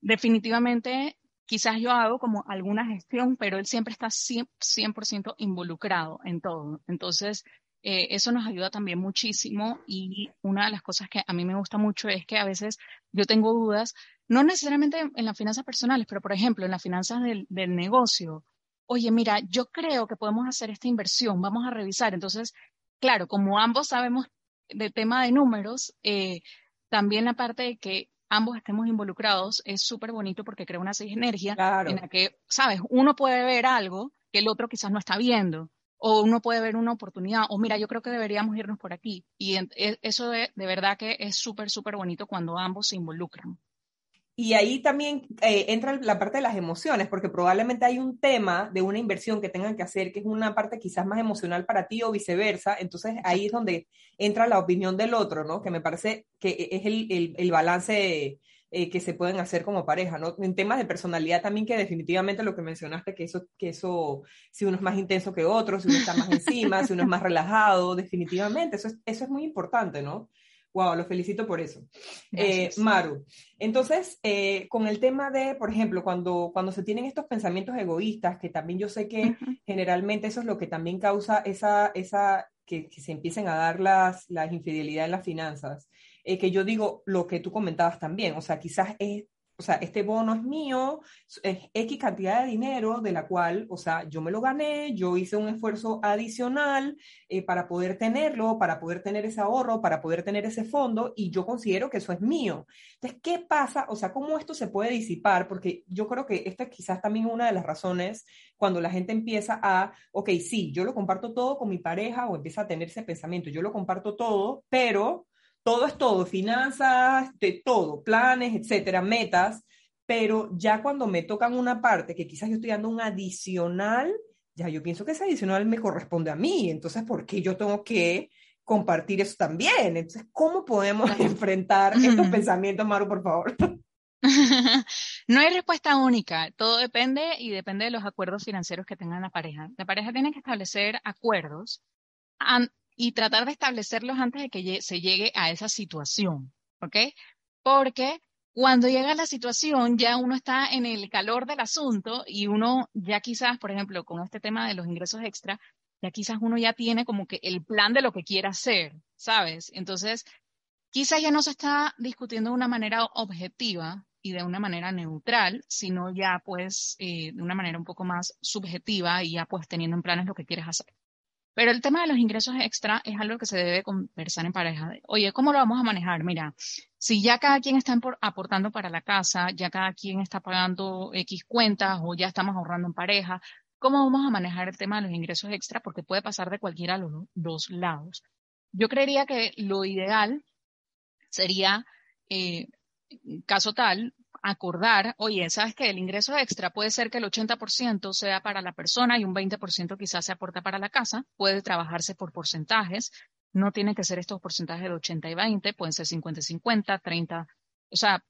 definitivamente quizás yo hago como alguna gestión, pero él siempre está 100%, involucrado en todo. Entonces, eh, eso nos ayuda también muchísimo y una de las cosas que a mí me gusta mucho es que a veces yo tengo dudas, no necesariamente en las finanzas personales, pero por ejemplo en las finanzas del, negocio. Oye, mira, yo creo que podemos hacer esta inversión, vamos a revisar. Entonces, claro, como ambos sabemos del tema de números, eh, también la parte de que ambos estemos involucrados es súper bonito porque crea una sinergia en la que, sabes, uno puede ver algo que el otro quizás no está viendo, o uno puede ver una oportunidad, o mira, yo creo que deberíamos irnos por aquí. Y e, eso de, de verdad que es súper, súper bonito cuando ambos se involucran. Y ahí también eh, entra la parte de las emociones, porque probablemente hay un tema de una inversión que tengan que hacer que es una parte quizás más emocional para ti o viceversa. Entonces ahí es donde entra la opinión del otro, ¿no? Que me parece que es el, el, balance eh, que se pueden hacer como pareja, ¿no? En temas de personalidad también, que definitivamente lo que mencionaste, que eso, que eso, si uno es más intenso que otro, si uno está más encima, si uno es más relajado, definitivamente, eso es, eso es muy importante, ¿no? Wow, lo felicito por eso. Eh, Maru, entonces, eh, con el tema de, por ejemplo, cuando, cuando se tienen estos pensamientos egoístas, que también yo sé que generalmente eso es lo que también causa esa, esa que, se empiecen a dar las, las infidelidades en las finanzas, eh, que yo digo lo que tú comentabas también, o sea, quizás es o sea, este bono es mío, es X cantidad de dinero de la cual, o sea, yo me lo gané, yo hice un esfuerzo adicional eh, para poder tenerlo, para poder tener ese ahorro, para poder tener ese fondo y yo considero que eso es mío. Entonces, ¿qué pasa? O sea, ¿cómo esto se puede disipar? Porque yo creo que esta quizás también es una de las razones cuando la gente empieza a, ok, sí, yo lo comparto todo con mi pareja o empieza a tener ese pensamiento, yo lo comparto todo, pero todo es todo, finanzas, de todo, planes, etcétera, metas, pero ya cuando me tocan una parte que quizás yo estoy dando un adicional, ya yo pienso que ese adicional me corresponde a mí, entonces, ¿por qué yo tengo que compartir eso también? Entonces, ¿cómo podemos enfrentar estos pensamientos, Maru, por favor? No hay respuesta única, todo depende y depende de los acuerdos financieros que tengan la pareja. La pareja tiene que establecer acuerdos y tratar de establecerlos antes de que se llegue a esa situación, ¿ok? Porque cuando llega la situación ya uno está en el calor del asunto y uno ya quizás, por ejemplo, con este tema de los ingresos extra, ya quizás uno ya tiene como que el plan de lo que quiere hacer, ¿sabes? Entonces, quizás ya no se está discutiendo de una manera objetiva y de una manera neutral, sino ya pues eh, de una manera un poco más subjetiva y ya pues teniendo en planes lo que quieres hacer. Pero el tema de los ingresos extra es algo que se debe conversar en pareja. Oye, ¿cómo lo vamos a manejar? Mira, si ya cada quien está aportando para la casa, ya cada quien está pagando X cuentas o ya estamos ahorrando en pareja, ¿cómo vamos a manejar el tema de los ingresos extra? Porque puede pasar de cualquiera de los dos lados. Yo creería que lo ideal sería, eh, caso tal, acordar, oye, ¿sabes que El ingreso extra puede ser que el 80% sea para la persona y un 20% quizás se aporta para la casa, puede trabajarse por porcentajes, no tiene que ser estos porcentajes de 80 y 20, pueden ser 50 y 50, 30, o sea,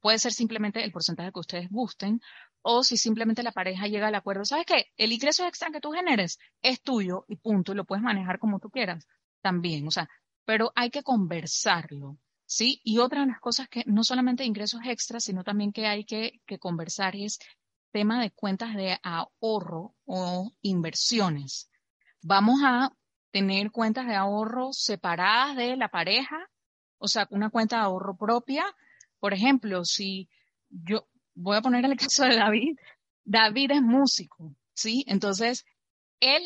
puede ser simplemente el porcentaje que ustedes gusten, o si simplemente la pareja llega al acuerdo, ¿sabes qué? El ingreso extra que tú generes es tuyo y punto, y lo puedes manejar como tú quieras también, o sea, pero hay que conversarlo. ¿Sí? Y otra de las cosas que no solamente ingresos extras, sino también que hay que, que conversar es tema de cuentas de ahorro o inversiones. Vamos a tener cuentas de ahorro separadas de la pareja, o sea, una cuenta de ahorro propia. Por ejemplo, si yo voy a poner el caso de David, David es músico, ¿sí? Entonces, él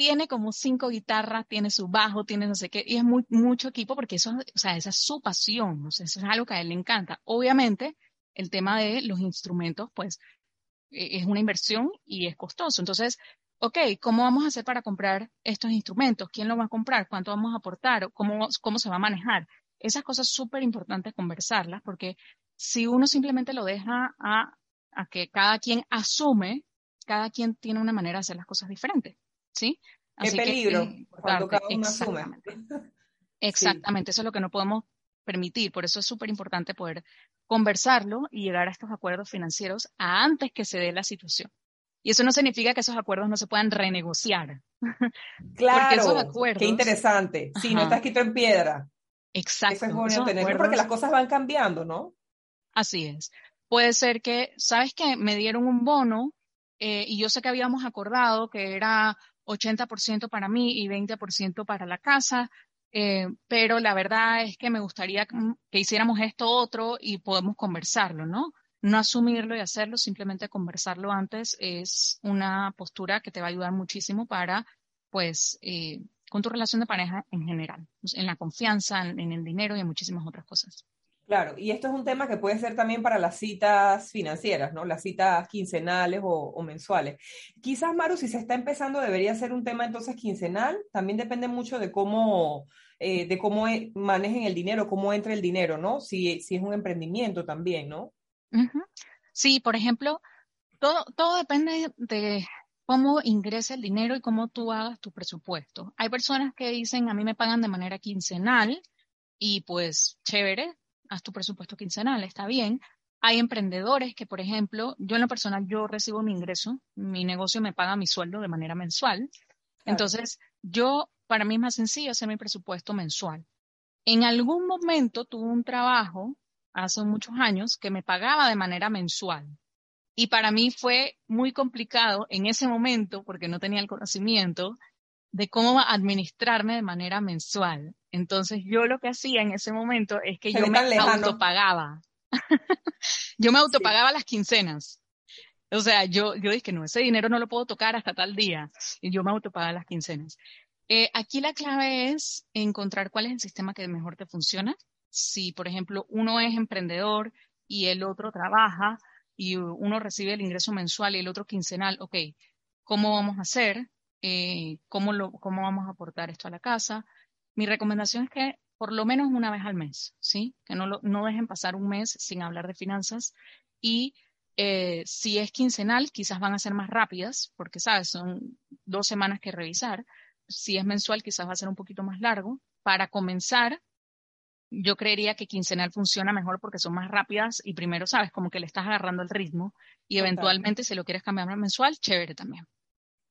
tiene como cinco guitarras, tiene su bajo, tiene no sé qué, y es mucho equipo porque eso, o sea, esa es su pasión, o sea, eso es algo que a él le encanta. Obviamente, el tema de los instrumentos, pues, e, es una inversión y es costoso. Entonces, ok, ¿cómo vamos a hacer para comprar estos instrumentos? ¿Quién lo va a comprar? ¿Cuánto vamos a aportar? ¿Cómo, cómo se va a manejar? Esas cosas súper importantes conversarlas porque si uno simplemente lo deja a, a que cada quien asume, cada quien tiene una manera de hacer las cosas diferentes. ¿Sí? Qué peligro cuando cada uno asume. Exactamente, eso es lo que no podemos permitir, por eso es súper importante poder conversarlo y llegar a estos acuerdos financieros antes que se dé la situación. Y eso no significa que esos acuerdos no se puedan renegociar. Claro, qué interesante. Si no está escrito en piedra. Exacto. Eso es bueno tenerlo porque las cosas van cambiando, ¿no? Así es. Puede ser que, ¿sabes qué? Me dieron un bono eh, y yo sé que habíamos acordado que era 80% para mí y 20% para la casa, eh, pero la verdad es que me gustaría que hiciéramos esto otro y podemos conversarlo, ¿no? No asumirlo y hacerlo, simplemente conversarlo antes es una postura que te va a ayudar muchísimo para, pues, eh, con tu relación de pareja en general, en la confianza, en el dinero y en muchísimas otras cosas. Claro, y esto es un tema que puede ser también para las citas financieras, ¿no? Las citas quincenales o, mensuales. Quizás, Maru, si se está empezando, debería ser un tema entonces quincenal. También depende mucho de cómo, eh, de cómo e, manejen el dinero, cómo entra el dinero, ¿no? Si, si es un emprendimiento también, ¿no? Sí, por ejemplo, todo, todo depende de cómo ingresa el dinero y cómo tú hagas tu presupuesto. Hay personas que dicen, a mí me pagan de manera quincenal y pues chévere, haz tu presupuesto quincenal, está bien. Hay emprendedores que, por ejemplo, yo en lo personal, yo recibo mi ingreso, mi negocio me paga mi sueldo de manera mensual. Entonces, yo, para mí es más sencillo hacer mi presupuesto mensual. En algún momento tuve un trabajo, hace muchos años, que me pagaba de manera mensual. Y para mí fue muy complicado en ese momento, porque no tenía el conocimiento, de cómo administrarme de manera mensual. Entonces yo lo que hacía en ese momento es que yo me autopagaba. yo me autopagaba las quincenas. O sea, yo, yo dije, no, ese dinero no lo puedo tocar hasta tal día. Y yo me autopagaba las quincenas. Eh, aquí la clave es encontrar cuál es el sistema que mejor te funciona. Si, por ejemplo, uno es emprendedor y el otro trabaja y uno recibe el ingreso mensual y el otro quincenal, ok, ¿cómo vamos a hacer? Eh, cómo, lo, cómo vamos a aportar esto a la casa. Mi recomendación es que por lo menos una vez al mes, ¿sí? Que no, lo, no dejen pasar un mes sin hablar de finanzas y eh, si es quincenal, quizás van a ser más rápidas, porque, ¿sabes? Son dos semanas que revisar. Si es mensual, quizás va a ser un poquito más largo. Para comenzar, yo creería que quincenal funciona mejor porque son más rápidas y primero, ¿sabes? Como que le estás agarrando el ritmo y eventualmente si lo quieres cambiar a mensual, chévere también.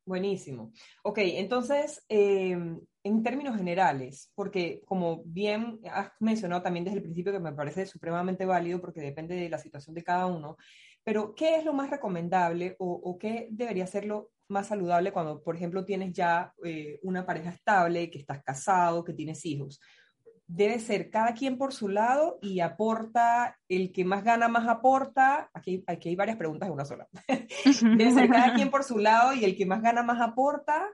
Buenísimo. Ok, entonces, em, en términos generales, porque como bien has mencionado también desde el principio que me parece supremamente válido porque depende de la situación de cada uno, pero ¿qué es lo más recomendable o, qué debería ser lo más saludable cuando, por ejemplo, tienes ya eh, una pareja estable, que estás casado, que tienes hijos? debe ser cada quien por su lado y aporta, el que más gana más aporta, aquí, aquí hay varias preguntas en una sola, debe ser cada quien por su lado y el que más gana más aporta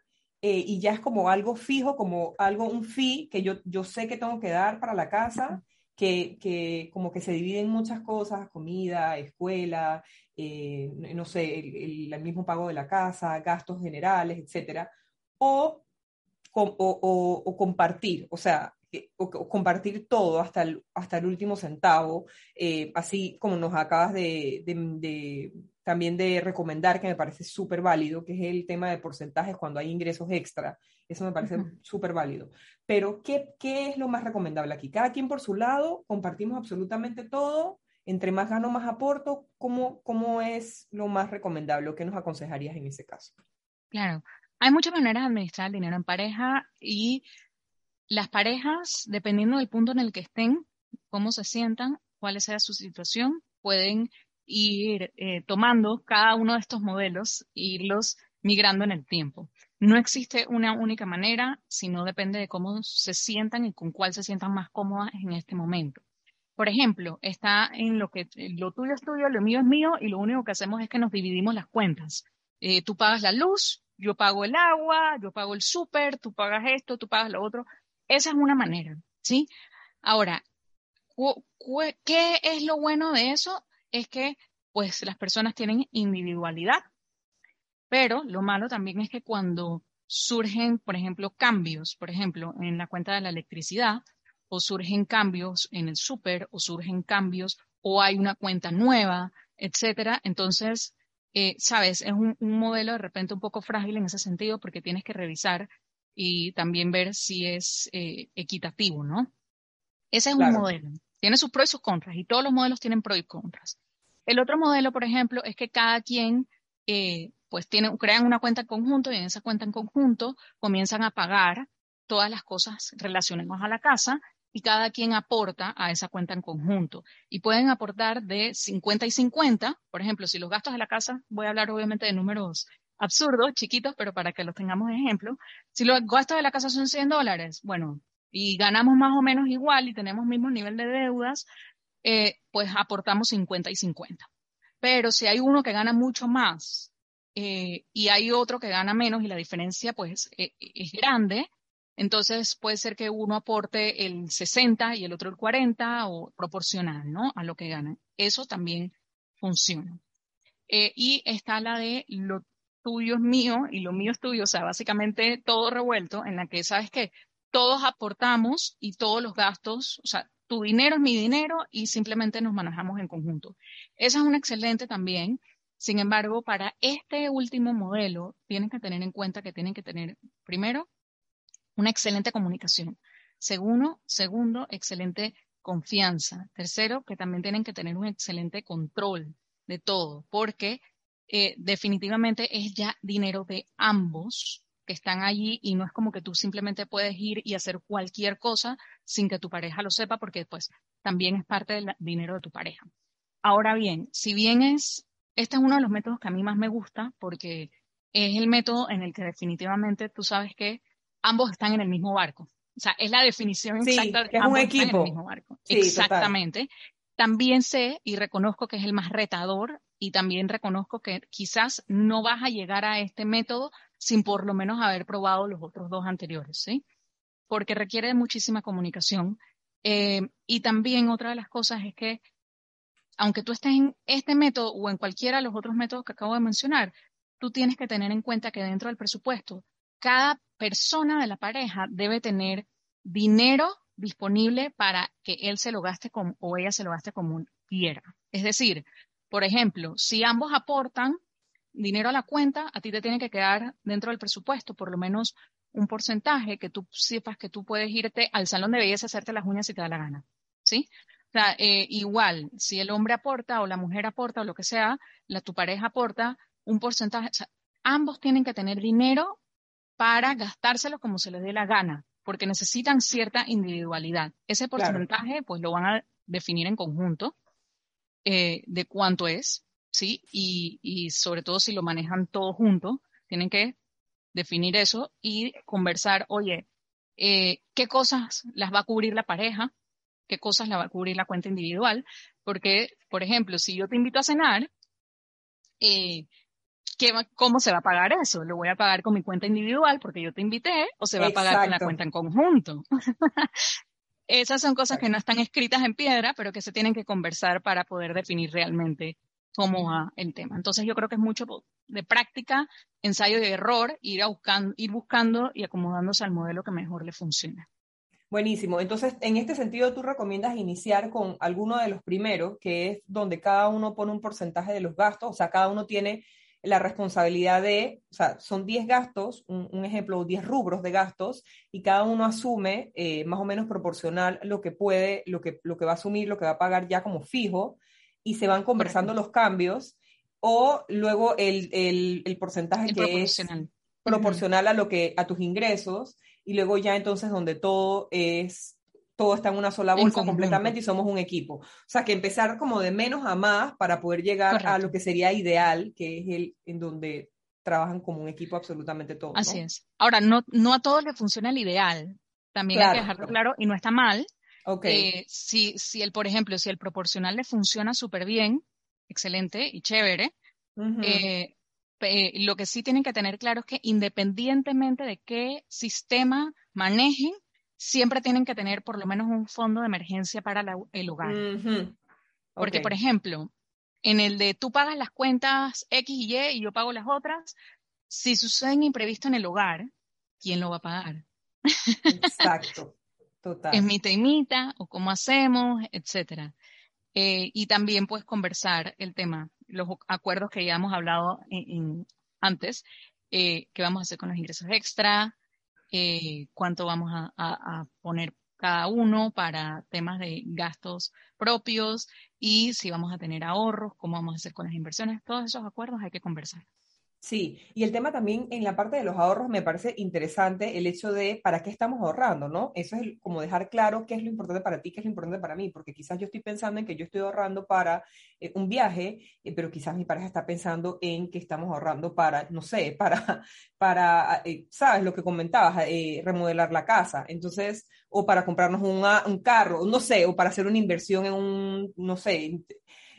eh, y ya es como algo fijo, como algo, un fee que yo, yo sé que tengo que dar para la casa que, que como que se divide en muchas cosas, comida, escuela, eh, no sé, el, mismo pago de la casa, gastos generales, etcétera, o, o, compartir, o sea, o, compartir todo hasta el, hasta el último centavo, eh, así como nos acabas de, también de recomendar, que me parece súper válido, que es el tema de porcentajes cuando hay ingresos extra. Eso me parece súper válido. Pero, ¿qué, ¿qué es lo más recomendable aquí? Cada quien por su lado, compartimos absolutamente todo. Entre más gano, más aporto. ¿Cómo, cómo es lo más recomendable? ¿Qué nos aconsejarías en ese caso? Claro, hay muchas maneras de administrar el dinero en pareja y las parejas, dependiendo del punto en el que estén, cómo se sientan, cuál sea su situación, pueden ir eh, tomando cada uno de estos modelos e irlos migrando en el tiempo. No existe una única manera, sino depende de cómo se sientan y con cuál se sientan más cómodas en este momento. Por ejemplo, está en lo que lo tuyo es tuyo, lo mío es mío y lo único que hacemos es que nos dividimos las cuentas. Eh, tú pagas la luz, yo pago el agua, yo pago el súper, tú pagas esto, tú pagas lo otro. Esa es una manera, ¿sí? Ahora, ¿qué es lo bueno de eso? Es que pues las personas tienen individualidad, pero lo malo también es que cuando surgen, por ejemplo, cambios, por ejemplo, en la cuenta de la electricidad, o surgen cambios en el súper, o surgen cambios, o hay una cuenta nueva, etcétera, entonces, eh, sabes, es un, modelo de repente un poco frágil en ese sentido porque tienes que revisar y también ver si es eh, equitativo, ¿no? Ese es un modelo. Tiene sus pros y sus contras, y todos los modelos tienen pros y contras. El otro modelo, por ejemplo, es que cada quien, eh, pues, tiene, crean una cuenta en conjunto y en esa cuenta en conjunto comienzan a pagar todas las cosas relacionadas a la casa y cada quien aporta a esa cuenta en conjunto. Y pueden aportar de 50 y 50, por ejemplo, si los gastos de la casa, voy a hablar obviamente de números absurdos, chiquitos, pero para que los tengamos de ejemplo. Si los gastos de la casa son 100 dólares, bueno, y ganamos más o menos igual y tenemos mismo nivel de deudas, eh, pues aportamos 50 y 50. Pero si hay uno que gana mucho más eh, y hay otro que gana menos y la diferencia pues e, e, es grande, entonces puede ser que uno aporte el 60 y el otro el 40 o proporcional, ¿no? A lo que gana. Eso también funciona. Eh, y está la de lo tuyo es mío y lo mío es tuyo, o sea, básicamente todo revuelto en la que, ¿sabes qué? Todos aportamos y todos los gastos, o sea, tu dinero es mi dinero y simplemente nos manejamos en conjunto. Esa es una excelente también. Sin embargo, para este último modelo, tienen que tener en cuenta que tienen que tener, primero, una excelente comunicación. Segundo, segundo, excelente confianza. Tercero, que también tienen que tener un excelente control de todo, porque eh, definitivamente es ya dinero de ambos que están allí y no es como que tú simplemente puedes ir y hacer cualquier cosa sin que tu pareja lo sepa porque pues también es parte del dinero de tu pareja. Ahora bien, si bien es, este es uno de los métodos que a mí más me gusta porque es el método en el que definitivamente tú sabes que ambos están en el mismo barco. O sea, es la definición exacta de que es un equipo. mismo barco. Exactamente. También sé y reconozco que es el más retador y también reconozco que quizás no vas a llegar a este método sin por lo menos haber probado los otros dos anteriores, ¿sí? Porque requiere muchísima comunicación. Eh, y también otra de las cosas es que, aunque tú estés en este método o en cualquiera de los otros métodos que acabo de mencionar, tú tienes que tener en cuenta que dentro del presupuesto, cada persona de la pareja debe tener dinero disponible para que él se lo gaste o ella se lo gaste como quiera. Es decir, por ejemplo, si ambos aportan dinero a la cuenta, a ti te tiene que quedar dentro del presupuesto por lo menos un porcentaje que tú sepas que tú puedes irte al salón de belleza a hacerte las uñas si te da la gana. ¿Sí? O sea, eh, igual, si el hombre aporta o la mujer aporta o lo que sea, la, tu pareja aporta un porcentaje, ambos tienen que tener dinero para gastárselo como se les dé la gana, porque necesitan cierta individualidad. Ese porcentaje, pues lo van a definir en conjunto eh, de cuánto es, ¿sí? Y, sobre todo si lo manejan todos juntos, tienen que definir eso y conversar, oye, eh, ¿qué cosas las va a cubrir la pareja? ¿Qué cosas la va a cubrir la cuenta individual? Porque, por ejemplo, si yo te invito a cenar, eh, ¿cómo se va a pagar eso? ¿Lo voy a pagar con mi cuenta individual porque yo te invité o se va a pagar con la cuenta en conjunto? esas son cosas que no están escritas en piedra, pero que se tienen que conversar para poder definir realmente cómo va el tema. Entonces yo creo que es mucho de práctica, ensayo y error, ir, buscando, ir buscando y acomodándose al modelo que mejor le funcione. Buenísimo. Entonces, en este sentido, tú recomiendas iniciar con alguno de los primeros, que es donde cada uno pone un porcentaje de los gastos, o sea, cada uno tiene la responsabilidad de, o sea, son 10 gastos, un, ejemplo, 10 rubros de gastos, y cada uno asume eh, más o menos proporcional lo que puede, lo que, lo que va a asumir, lo que va a pagar ya como fijo, y se van conversando los cambios, o luego el, el, porcentaje que es proporcional a lo que, a tus ingresos, y luego ya entonces donde todo es todo está en una sola bolsa completamente y somos un equipo. O sea, que empezar como de menos a más para poder llegar a lo que sería ideal, que es el en donde trabajan como un equipo absolutamente todos. Así es. Ahora, no, no a todos les funciona el ideal. También hay que dejarlo claro y no está mal. Okay. Eh, si, si el, por ejemplo, si el proporcional le funciona súper bien, excelente y chévere, eh, lo que sí tienen que tener claro es que independientemente de qué sistema manejen, siempre tienen que tener por lo menos un fondo de emergencia para el hogar. Porque, por ejemplo, en el de tú pagas las cuentas X y Y y yo pago las otras, si sucede un imprevisto en el hogar, ¿quién lo va a pagar? Exacto, total. es mi temita o cómo hacemos, etcétera. Eh, y también puedes conversar el tema, los acuerdos que ya hemos hablado antes, eh, qué vamos a hacer con los ingresos extra, eh, cuánto vamos a, poner cada uno para temas de gastos propios y si vamos a tener ahorros, cómo vamos a hacer con las inversiones. Todos esos acuerdos hay que conversar. Sí, y el tema también en la parte de los ahorros me parece interesante el hecho de para qué estamos ahorrando, ¿no? Eso es como dejar claro qué es lo importante para ti, qué es lo importante para mí, porque quizás yo estoy pensando en que yo estoy ahorrando para eh, un viaje, eh, pero quizás mi pareja está pensando en que estamos ahorrando para, no sé, para, para eh, ¿sabes? Lo que comentabas, remodelar la casa, entonces, o para comprarnos un carro, no sé, o para hacer una inversión en un, no sé,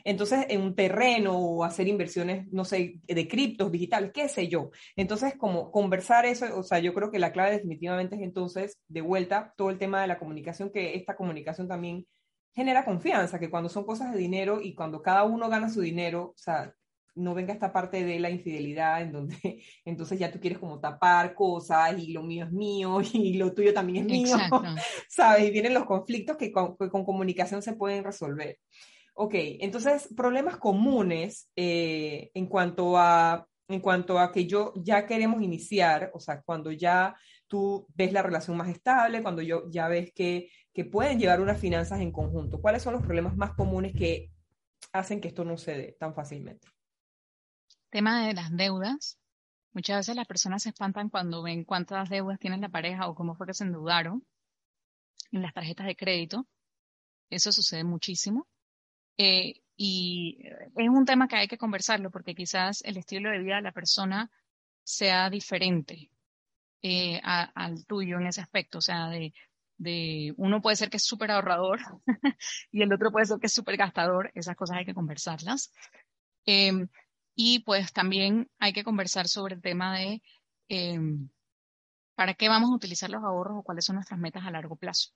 entonces, en un terreno o hacer inversiones, no sé, de criptos, digitales, qué sé yo. Entonces, como conversar eso, o sea, yo creo que la clave definitivamente es entonces, de vuelta, todo el tema de la comunicación, que esta comunicación también genera confianza, que cuando son cosas de dinero y cuando cada uno gana su dinero, o sea, no venga esta parte de la infidelidad en donde entonces ya tú quieres como tapar cosas y lo mío es mío y lo tuyo también es mío, ¿sabes? Y vienen los conflictos que con, que con comunicación se pueden resolver. Ok, entonces problemas comunes eh, en, cuanto a, en cuanto a que yo ya queremos iniciar, o sea, cuando ya tú ves la relación más estable, cuando yo ya ves que, que pueden llevar unas finanzas en conjunto. ¿Cuáles son los problemas más comunes que hacen que esto no se dé tan fácilmente? Tema de las deudas. Muchas veces las personas se espantan cuando ven cuántas deudas tiene la pareja o cómo fue que se endeudaron en las tarjetas de crédito. Eso sucede muchísimo. Eh, y es un tema que hay que conversarlo porque quizás el estilo de vida de la persona sea diferente eh, al tuyo en ese aspecto. O sea, de, de uno puede ser que es súper ahorrador y el otro puede ser que es súper gastador. Esas cosas hay que conversarlas. Em, y pues también hay que conversar sobre el tema de em, para qué vamos a utilizar los ahorros o cuáles son nuestras metas a largo plazo.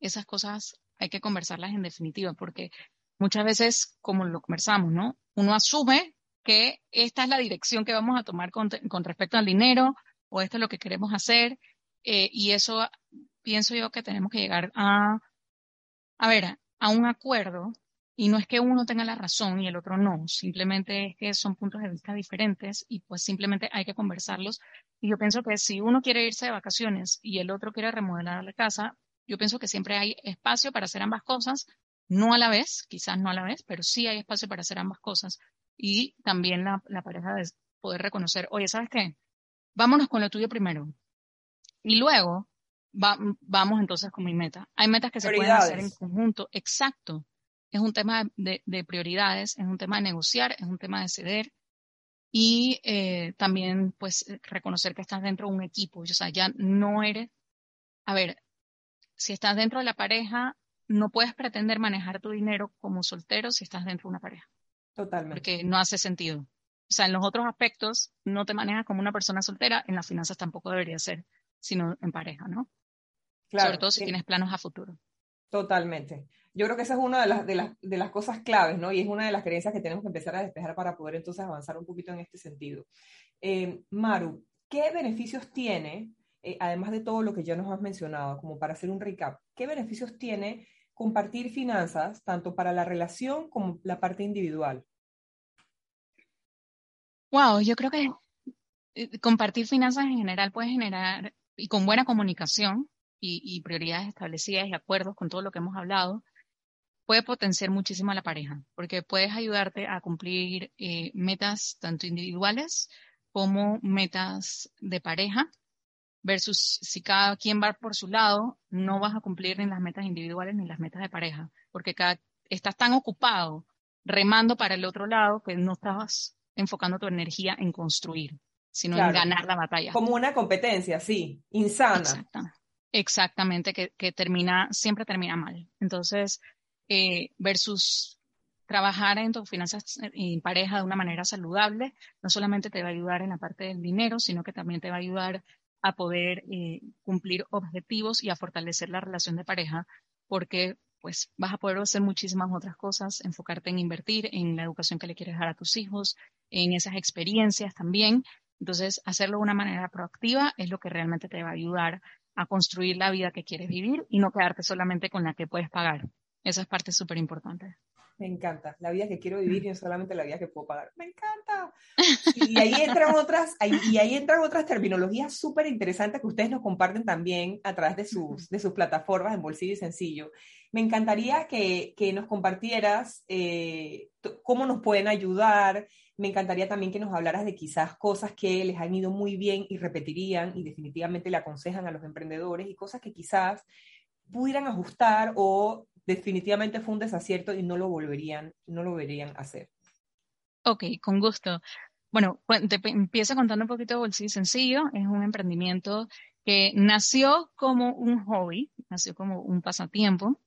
Esas cosas hay que conversarlas en definitiva porque muchas veces, como lo conversamos, ¿no? Uno asume que esta es la dirección que vamos a tomar con, respecto al dinero o esto es lo que queremos hacer eh, y eso pienso yo que tenemos que llegar a, a ver, a un acuerdo y no es que uno tenga la razón y el otro no, simplemente es que son puntos de vista diferentes y pues simplemente hay que conversarlos. Y yo pienso que si uno quiere irse de vacaciones y el otro quiere remodelar la casa, yo pienso que siempre hay espacio para hacer ambas cosas no a la vez, quizás no a la vez, pero sí hay espacio para hacer ambas cosas. Y también la, pareja de poder reconocer, oye, ¿sabes qué? Vámonos con lo tuyo primero. Y luego vamos entonces con mi meta. Hay metas que se pueden hacer en conjunto. Exacto. Es un tema de, prioridades, es un tema de negociar, es un tema de ceder. Y eh, también, pues, reconocer que estás dentro de un equipo. O sea, ya no eres. A ver, si estás dentro de la pareja, no puedes pretender manejar tu dinero como soltero si estás dentro de una pareja. Totalmente. Porque no hace sentido. O sea, en los otros aspectos no te manejas como una persona soltera, en las finanzas tampoco debería ser, sino en pareja, ¿no? Claro, Sobre todo si tienes planos a futuro. Totalmente. Yo creo que esa es una de las, de, las, de las cosas claves, ¿no? Y es una de las creencias que tenemos que empezar a despejar para poder entonces avanzar un poquito en este sentido. Eh, Maru, ¿qué beneficios tiene, eh, además de todo lo que ya nos has mencionado, como para hacer un recap, qué beneficios tiene compartir finanzas tanto para la relación como la parte individual? Wow, yo creo que eh, compartir finanzas en general puede generar, y con buena comunicación y, prioridades establecidas y acuerdos con todo lo que hemos hablado, puede potenciar muchísimo a la pareja, porque puedes ayudarte a cumplir eh, metas tanto individuales como metas de pareja, versus si cada quien va por su lado, no vas a cumplir ni las metas individuales ni las metas de pareja, porque cada, estás tan ocupado remando para el otro lado que no estabas enfocando tu energía en construir sino en ganar la batalla. Como una competencia, sí, insana. Exactamente, que, que, termina, siempre termina mal. Entonces, eh, versus trabajar en tus finanzas en pareja de una manera saludable, no solamente te va a ayudar en la parte del dinero, sino que también te va a ayudar a poder eh, cumplir objetivos y a fortalecer la relación de pareja, porque pues vas a poder hacer muchísimas otras cosas, enfocarte en invertir en la educación que le quieres dar a tus hijos, en esas experiencias también, entonces, hacerlo de una manera proactiva es lo que realmente te va a ayudar a construir la vida que quieres vivir y no quedarte solamente con la que puedes pagar. Esa es parte súper importante. Me encanta, la vida que quiero vivir y no solamente la vida que puedo pagar. Me encanta. Y ahí entran otras, y ahí entran otras terminologías súper interesantes que ustedes nos comparten también a través de sus, de sus plataformas en Bolsillo y Sencillo. Me encantaría que, que nos compartieras eh, cómo nos pueden ayudar, me encantaría también que nos hablaras de quizás cosas que les han ido muy bien y repetirían y definitivamente le aconsejan a los emprendedores y cosas que quizás pudieran ajustar o definitivamente fue un desacierto y no lo volverían, no lo volverían a hacer. Ok, con gusto. Bueno, te empiezo contando un poquito de Bolsillo Sencillo. Es un emprendimiento que nació como un hobby, nació como un pasatiempo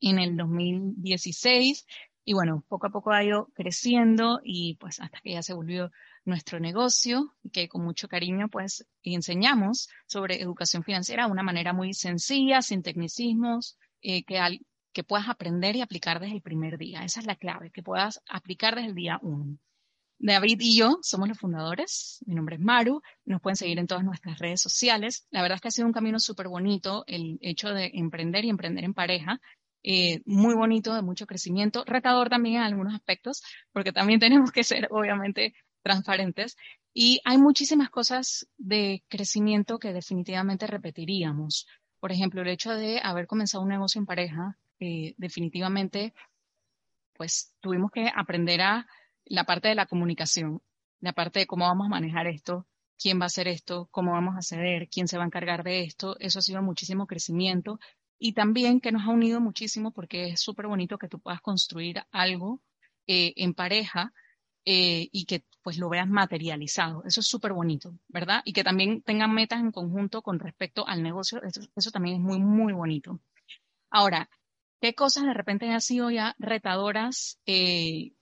en el 2016 y bueno, poco a poco ha ido creciendo y pues hasta que ya se volvió nuestro negocio, que con mucho cariño pues enseñamos sobre educación financiera de una manera muy sencilla, sin tecnicismos, eh, que, puedas aprender y aplicar desde el primer día. Esa es la clave, que puedas aplicar desde el día uno. David y yo somos los fundadores. Mi nombre es Maru. Nos pueden seguir en todas nuestras redes sociales. La verdad es que ha sido un camino súper bonito el hecho de emprender y emprender en pareja. Eh, muy bonito, de mucho crecimiento, retador también en algunos aspectos, porque también tenemos que ser obviamente transparentes. Y hay muchísimas cosas de crecimiento que definitivamente repetiríamos. Por ejemplo, el hecho de haber comenzado un negocio en pareja, eh, definitivamente, pues tuvimos que aprender a la parte de la comunicación, la parte de cómo vamos a manejar esto, quién va a hacer esto, cómo vamos a ceder, quién se va a encargar de esto. Eso ha sido muchísimo crecimiento y también que nos ha unido muchísimo porque es súper bonito que tú puedas construir algo eh, en pareja eh, y que pues lo veas materializado. Eso es súper bonito, ¿verdad? Y que también tengan metas en conjunto con respecto al negocio. Eso, también es muy, muy bonito. Ahora, ¿qué cosas de repente han sido ya retadoras eh,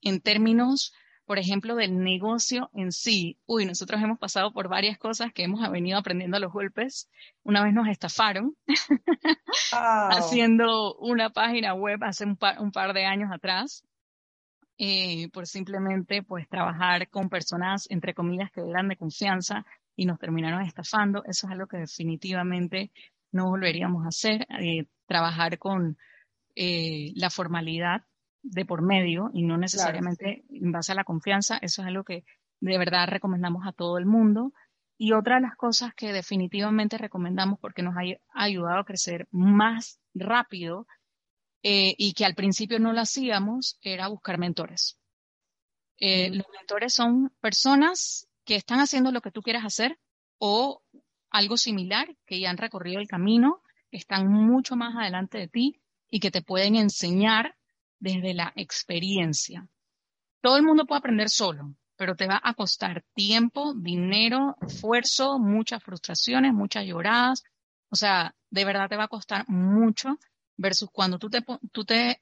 en términos por ejemplo, del negocio en sí. Uy, nosotros hemos pasado por varias cosas que hemos venido aprendiendo a los golpes. Una vez nos estafaron haciendo una página web hace un par, de años atrás. Eh, por simplemente pues trabajar con personas entre comillas que eran de confianza y nos terminaron estafando. Eso es algo que definitivamente no volveríamos a hacer. Eh, trabajar con eh, la formalidad de por medio y no necesariamente en base a la confianza. Eso es algo que de verdad recomendamos a todo el mundo. Y otra de las cosas que definitivamente recomendamos porque nos ha ayudado a crecer más rápido eh, y que al principio no lo hacíamos era buscar mentores. Eh, los mentores son personas que están haciendo lo que tú quieras hacer o algo similar, que ya han recorrido el camino, que están mucho más adelante de ti y que te pueden enseñar desde la experiencia. Todo el mundo puede aprender solo, pero te va a costar tiempo, dinero, esfuerzo, muchas frustraciones, muchas lloradas. O sea, de verdad te va a costar mucho versus cuando tú te, tú te,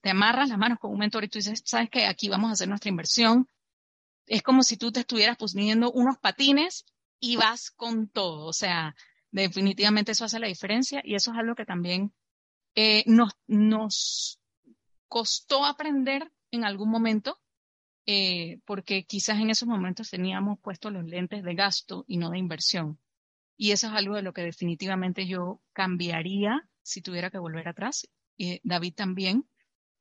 te amarras las manos con un mentor y tú dices, sabes que aquí vamos a hacer nuestra inversión. Es como si tú te estuvieras poniendo unos patines y vas con todo. O sea, definitivamente eso hace la diferencia y eso es algo que también Eh, nos, nos costó aprender en algún momento, eh, porque quizás en esos momentos teníamos puestos los lentes de gasto y no de inversión. Y eso es algo de lo que definitivamente yo cambiaría si tuviera que volver atrás. Eh, David también.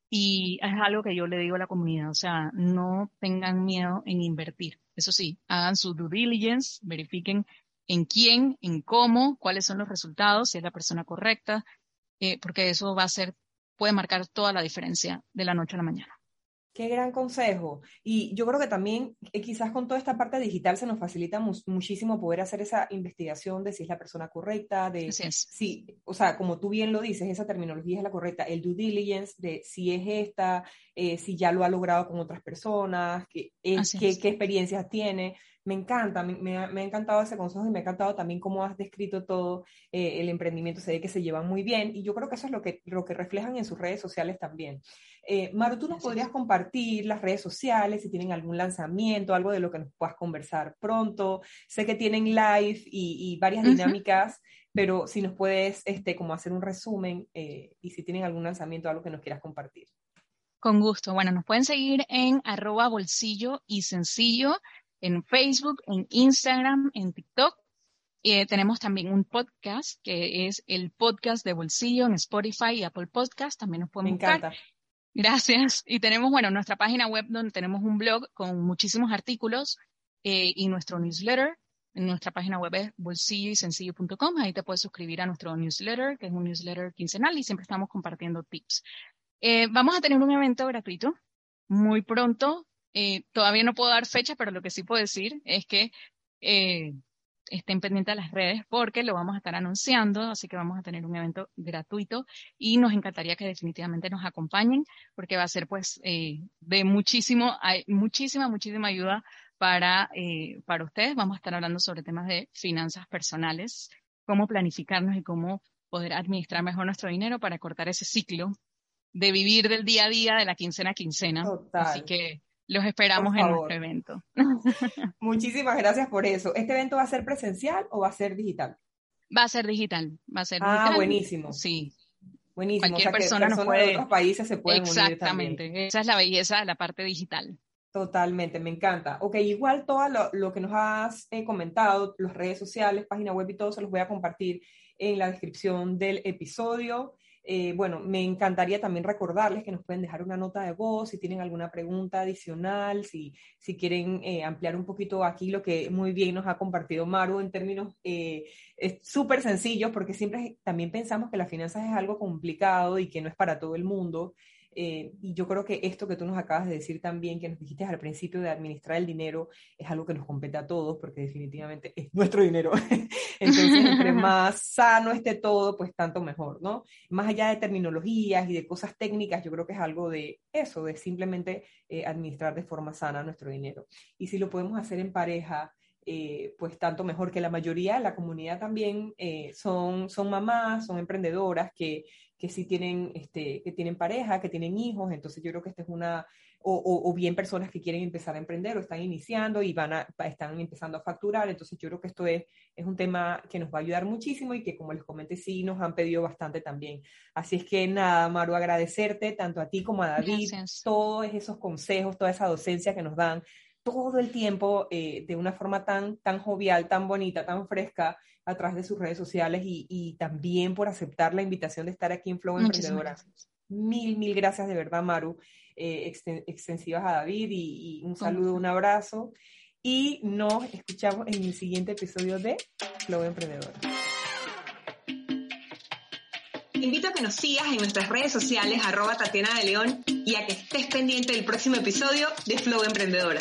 Y es algo que yo le digo a la comunidad, o sea, no tengan miedo en invertir. Eso sí, hagan su due diligence, verifiquen en quién, en cómo, cuáles son los resultados, si es la persona correcta, eh, porque eso va a ser, puede marcar toda la diferencia de la noche a la mañana. Qué gran consejo. Y yo creo que también eh, quizás con toda esta parte digital se nos facilita muchísimo poder hacer esa investigación de si es la persona correcta, de si, o sea, como tú bien lo dices, esa terminología es la correcta, el due diligence de si es esta, eh, si ya lo ha logrado con otras personas, qué, qué experiencias tiene me encanta, me, ha, encantado ese consejo y me ha encantado también cómo has descrito todo eh, el emprendimiento, se ve que se llevan muy bien y yo creo que eso es lo que, lo que reflejan en sus redes sociales también. Eh, Maru, ¿tú nos podrías compartir las redes sociales, si tienen algún lanzamiento, algo de lo que nos puedas conversar pronto? Sé que tienen live y, varias dinámicas, pero si nos puedes este, como hacer un resumen eh, y si tienen algún lanzamiento, algo que nos quieras compartir. Con gusto. Bueno, nos pueden seguir en arroba bolsillo y sencillo en Facebook, en Instagram, en TikTok. Eh, tenemos también un podcast que es el podcast de bolsillo en Spotify y Apple Podcast. También nos pueden Me encanta. Gracias. Y tenemos, bueno, nuestra página web donde tenemos un blog con muchísimos artículos eh, y nuestro newsletter. Nuestra página web es bolsillo y sencillo.com. Ahí te puedes suscribir a nuestro newsletter, que es un newsletter quincenal y siempre estamos compartiendo tips. Eh, vamos a tener un evento gratuito muy pronto eh, todavía no puedo dar fecha, pero lo que sí puedo decir es que eh, estén pendientes de las redes porque lo vamos a estar anunciando, así que vamos a tener un evento gratuito y nos encantaría que definitivamente nos acompañen porque va a ser pues eh, de muchísimo, hay muchísima, muchísima ayuda para, para ustedes. Vamos a estar hablando sobre temas de finanzas personales, cómo planificarnos y cómo poder administrar mejor nuestro dinero para cortar ese ciclo de vivir del día a día, de la quincena a quincena. Así que los esperamos en nuestro evento. Muchísimas gracias por eso. ¿Este evento va a ser presencial o va a ser digital? Va a ser digital, va a ser ah, buenísimo. Sí. Buenísimo. Cualquier persona nos puede... de otros países se pueden unir Exactamente. Esa es la belleza de la parte digital. Totalmente, me encanta. Ok, igual todo lo, que nos has eh, comentado, las redes sociales, página web y todo, se los voy a compartir en la descripción del episodio. Eh, bueno, me encantaría también recordarles que nos pueden dejar una nota de voz si tienen alguna pregunta adicional, si, si quieren eh, ampliar un poquito aquí lo que muy bien nos ha compartido Maru en términos eh, súper sencillos, porque siempre también pensamos que las finanzas es algo complicado y que no es para todo el mundo. Eh, y yo creo que esto que tú nos acabas de decir también, que nos dijiste al principio de administrar el dinero, es algo que nos compete a todos, porque definitivamente es nuestro dinero. Entonces, entre más sano esté todo, pues tanto mejor, ¿no? Más allá de terminologías y de cosas técnicas, yo creo que es algo de eso, de simplemente eh, administrar de forma sana nuestro dinero. Y si lo podemos hacer en pareja, eh, pues tanto mejor que la mayoría de la comunidad también son, son mamás, son emprendedoras que que sí tienen, este, que tienen pareja, que tienen hijos, entonces yo creo que esta es una, o, o, bien personas que quieren empezar a emprender o están iniciando y van a, están empezando a facturar, entonces yo creo que esto es, es un tema que nos va a ayudar muchísimo y que como les comenté sí nos han pedido bastante también. Así es que nada, Maru, agradecerte tanto a ti como a David, todos esos consejos, toda esa docencia que nos dan todo el tiempo eh, de una forma tan, tan jovial, tan bonita, tan fresca a través de sus redes sociales y, también por aceptar la invitación de estar aquí en Flow Emprendedora. Mil, mil gracias de verdad, Maru. Eh, extensivas a David y, un saludo, un abrazo. Y nos escuchamos en el siguiente episodio de Flow Emprendedora. Te invito a que nos sigas en nuestras redes sociales, arroba Tatiana de León, y a que estés pendiente del próximo episodio de Flow Emprendedora.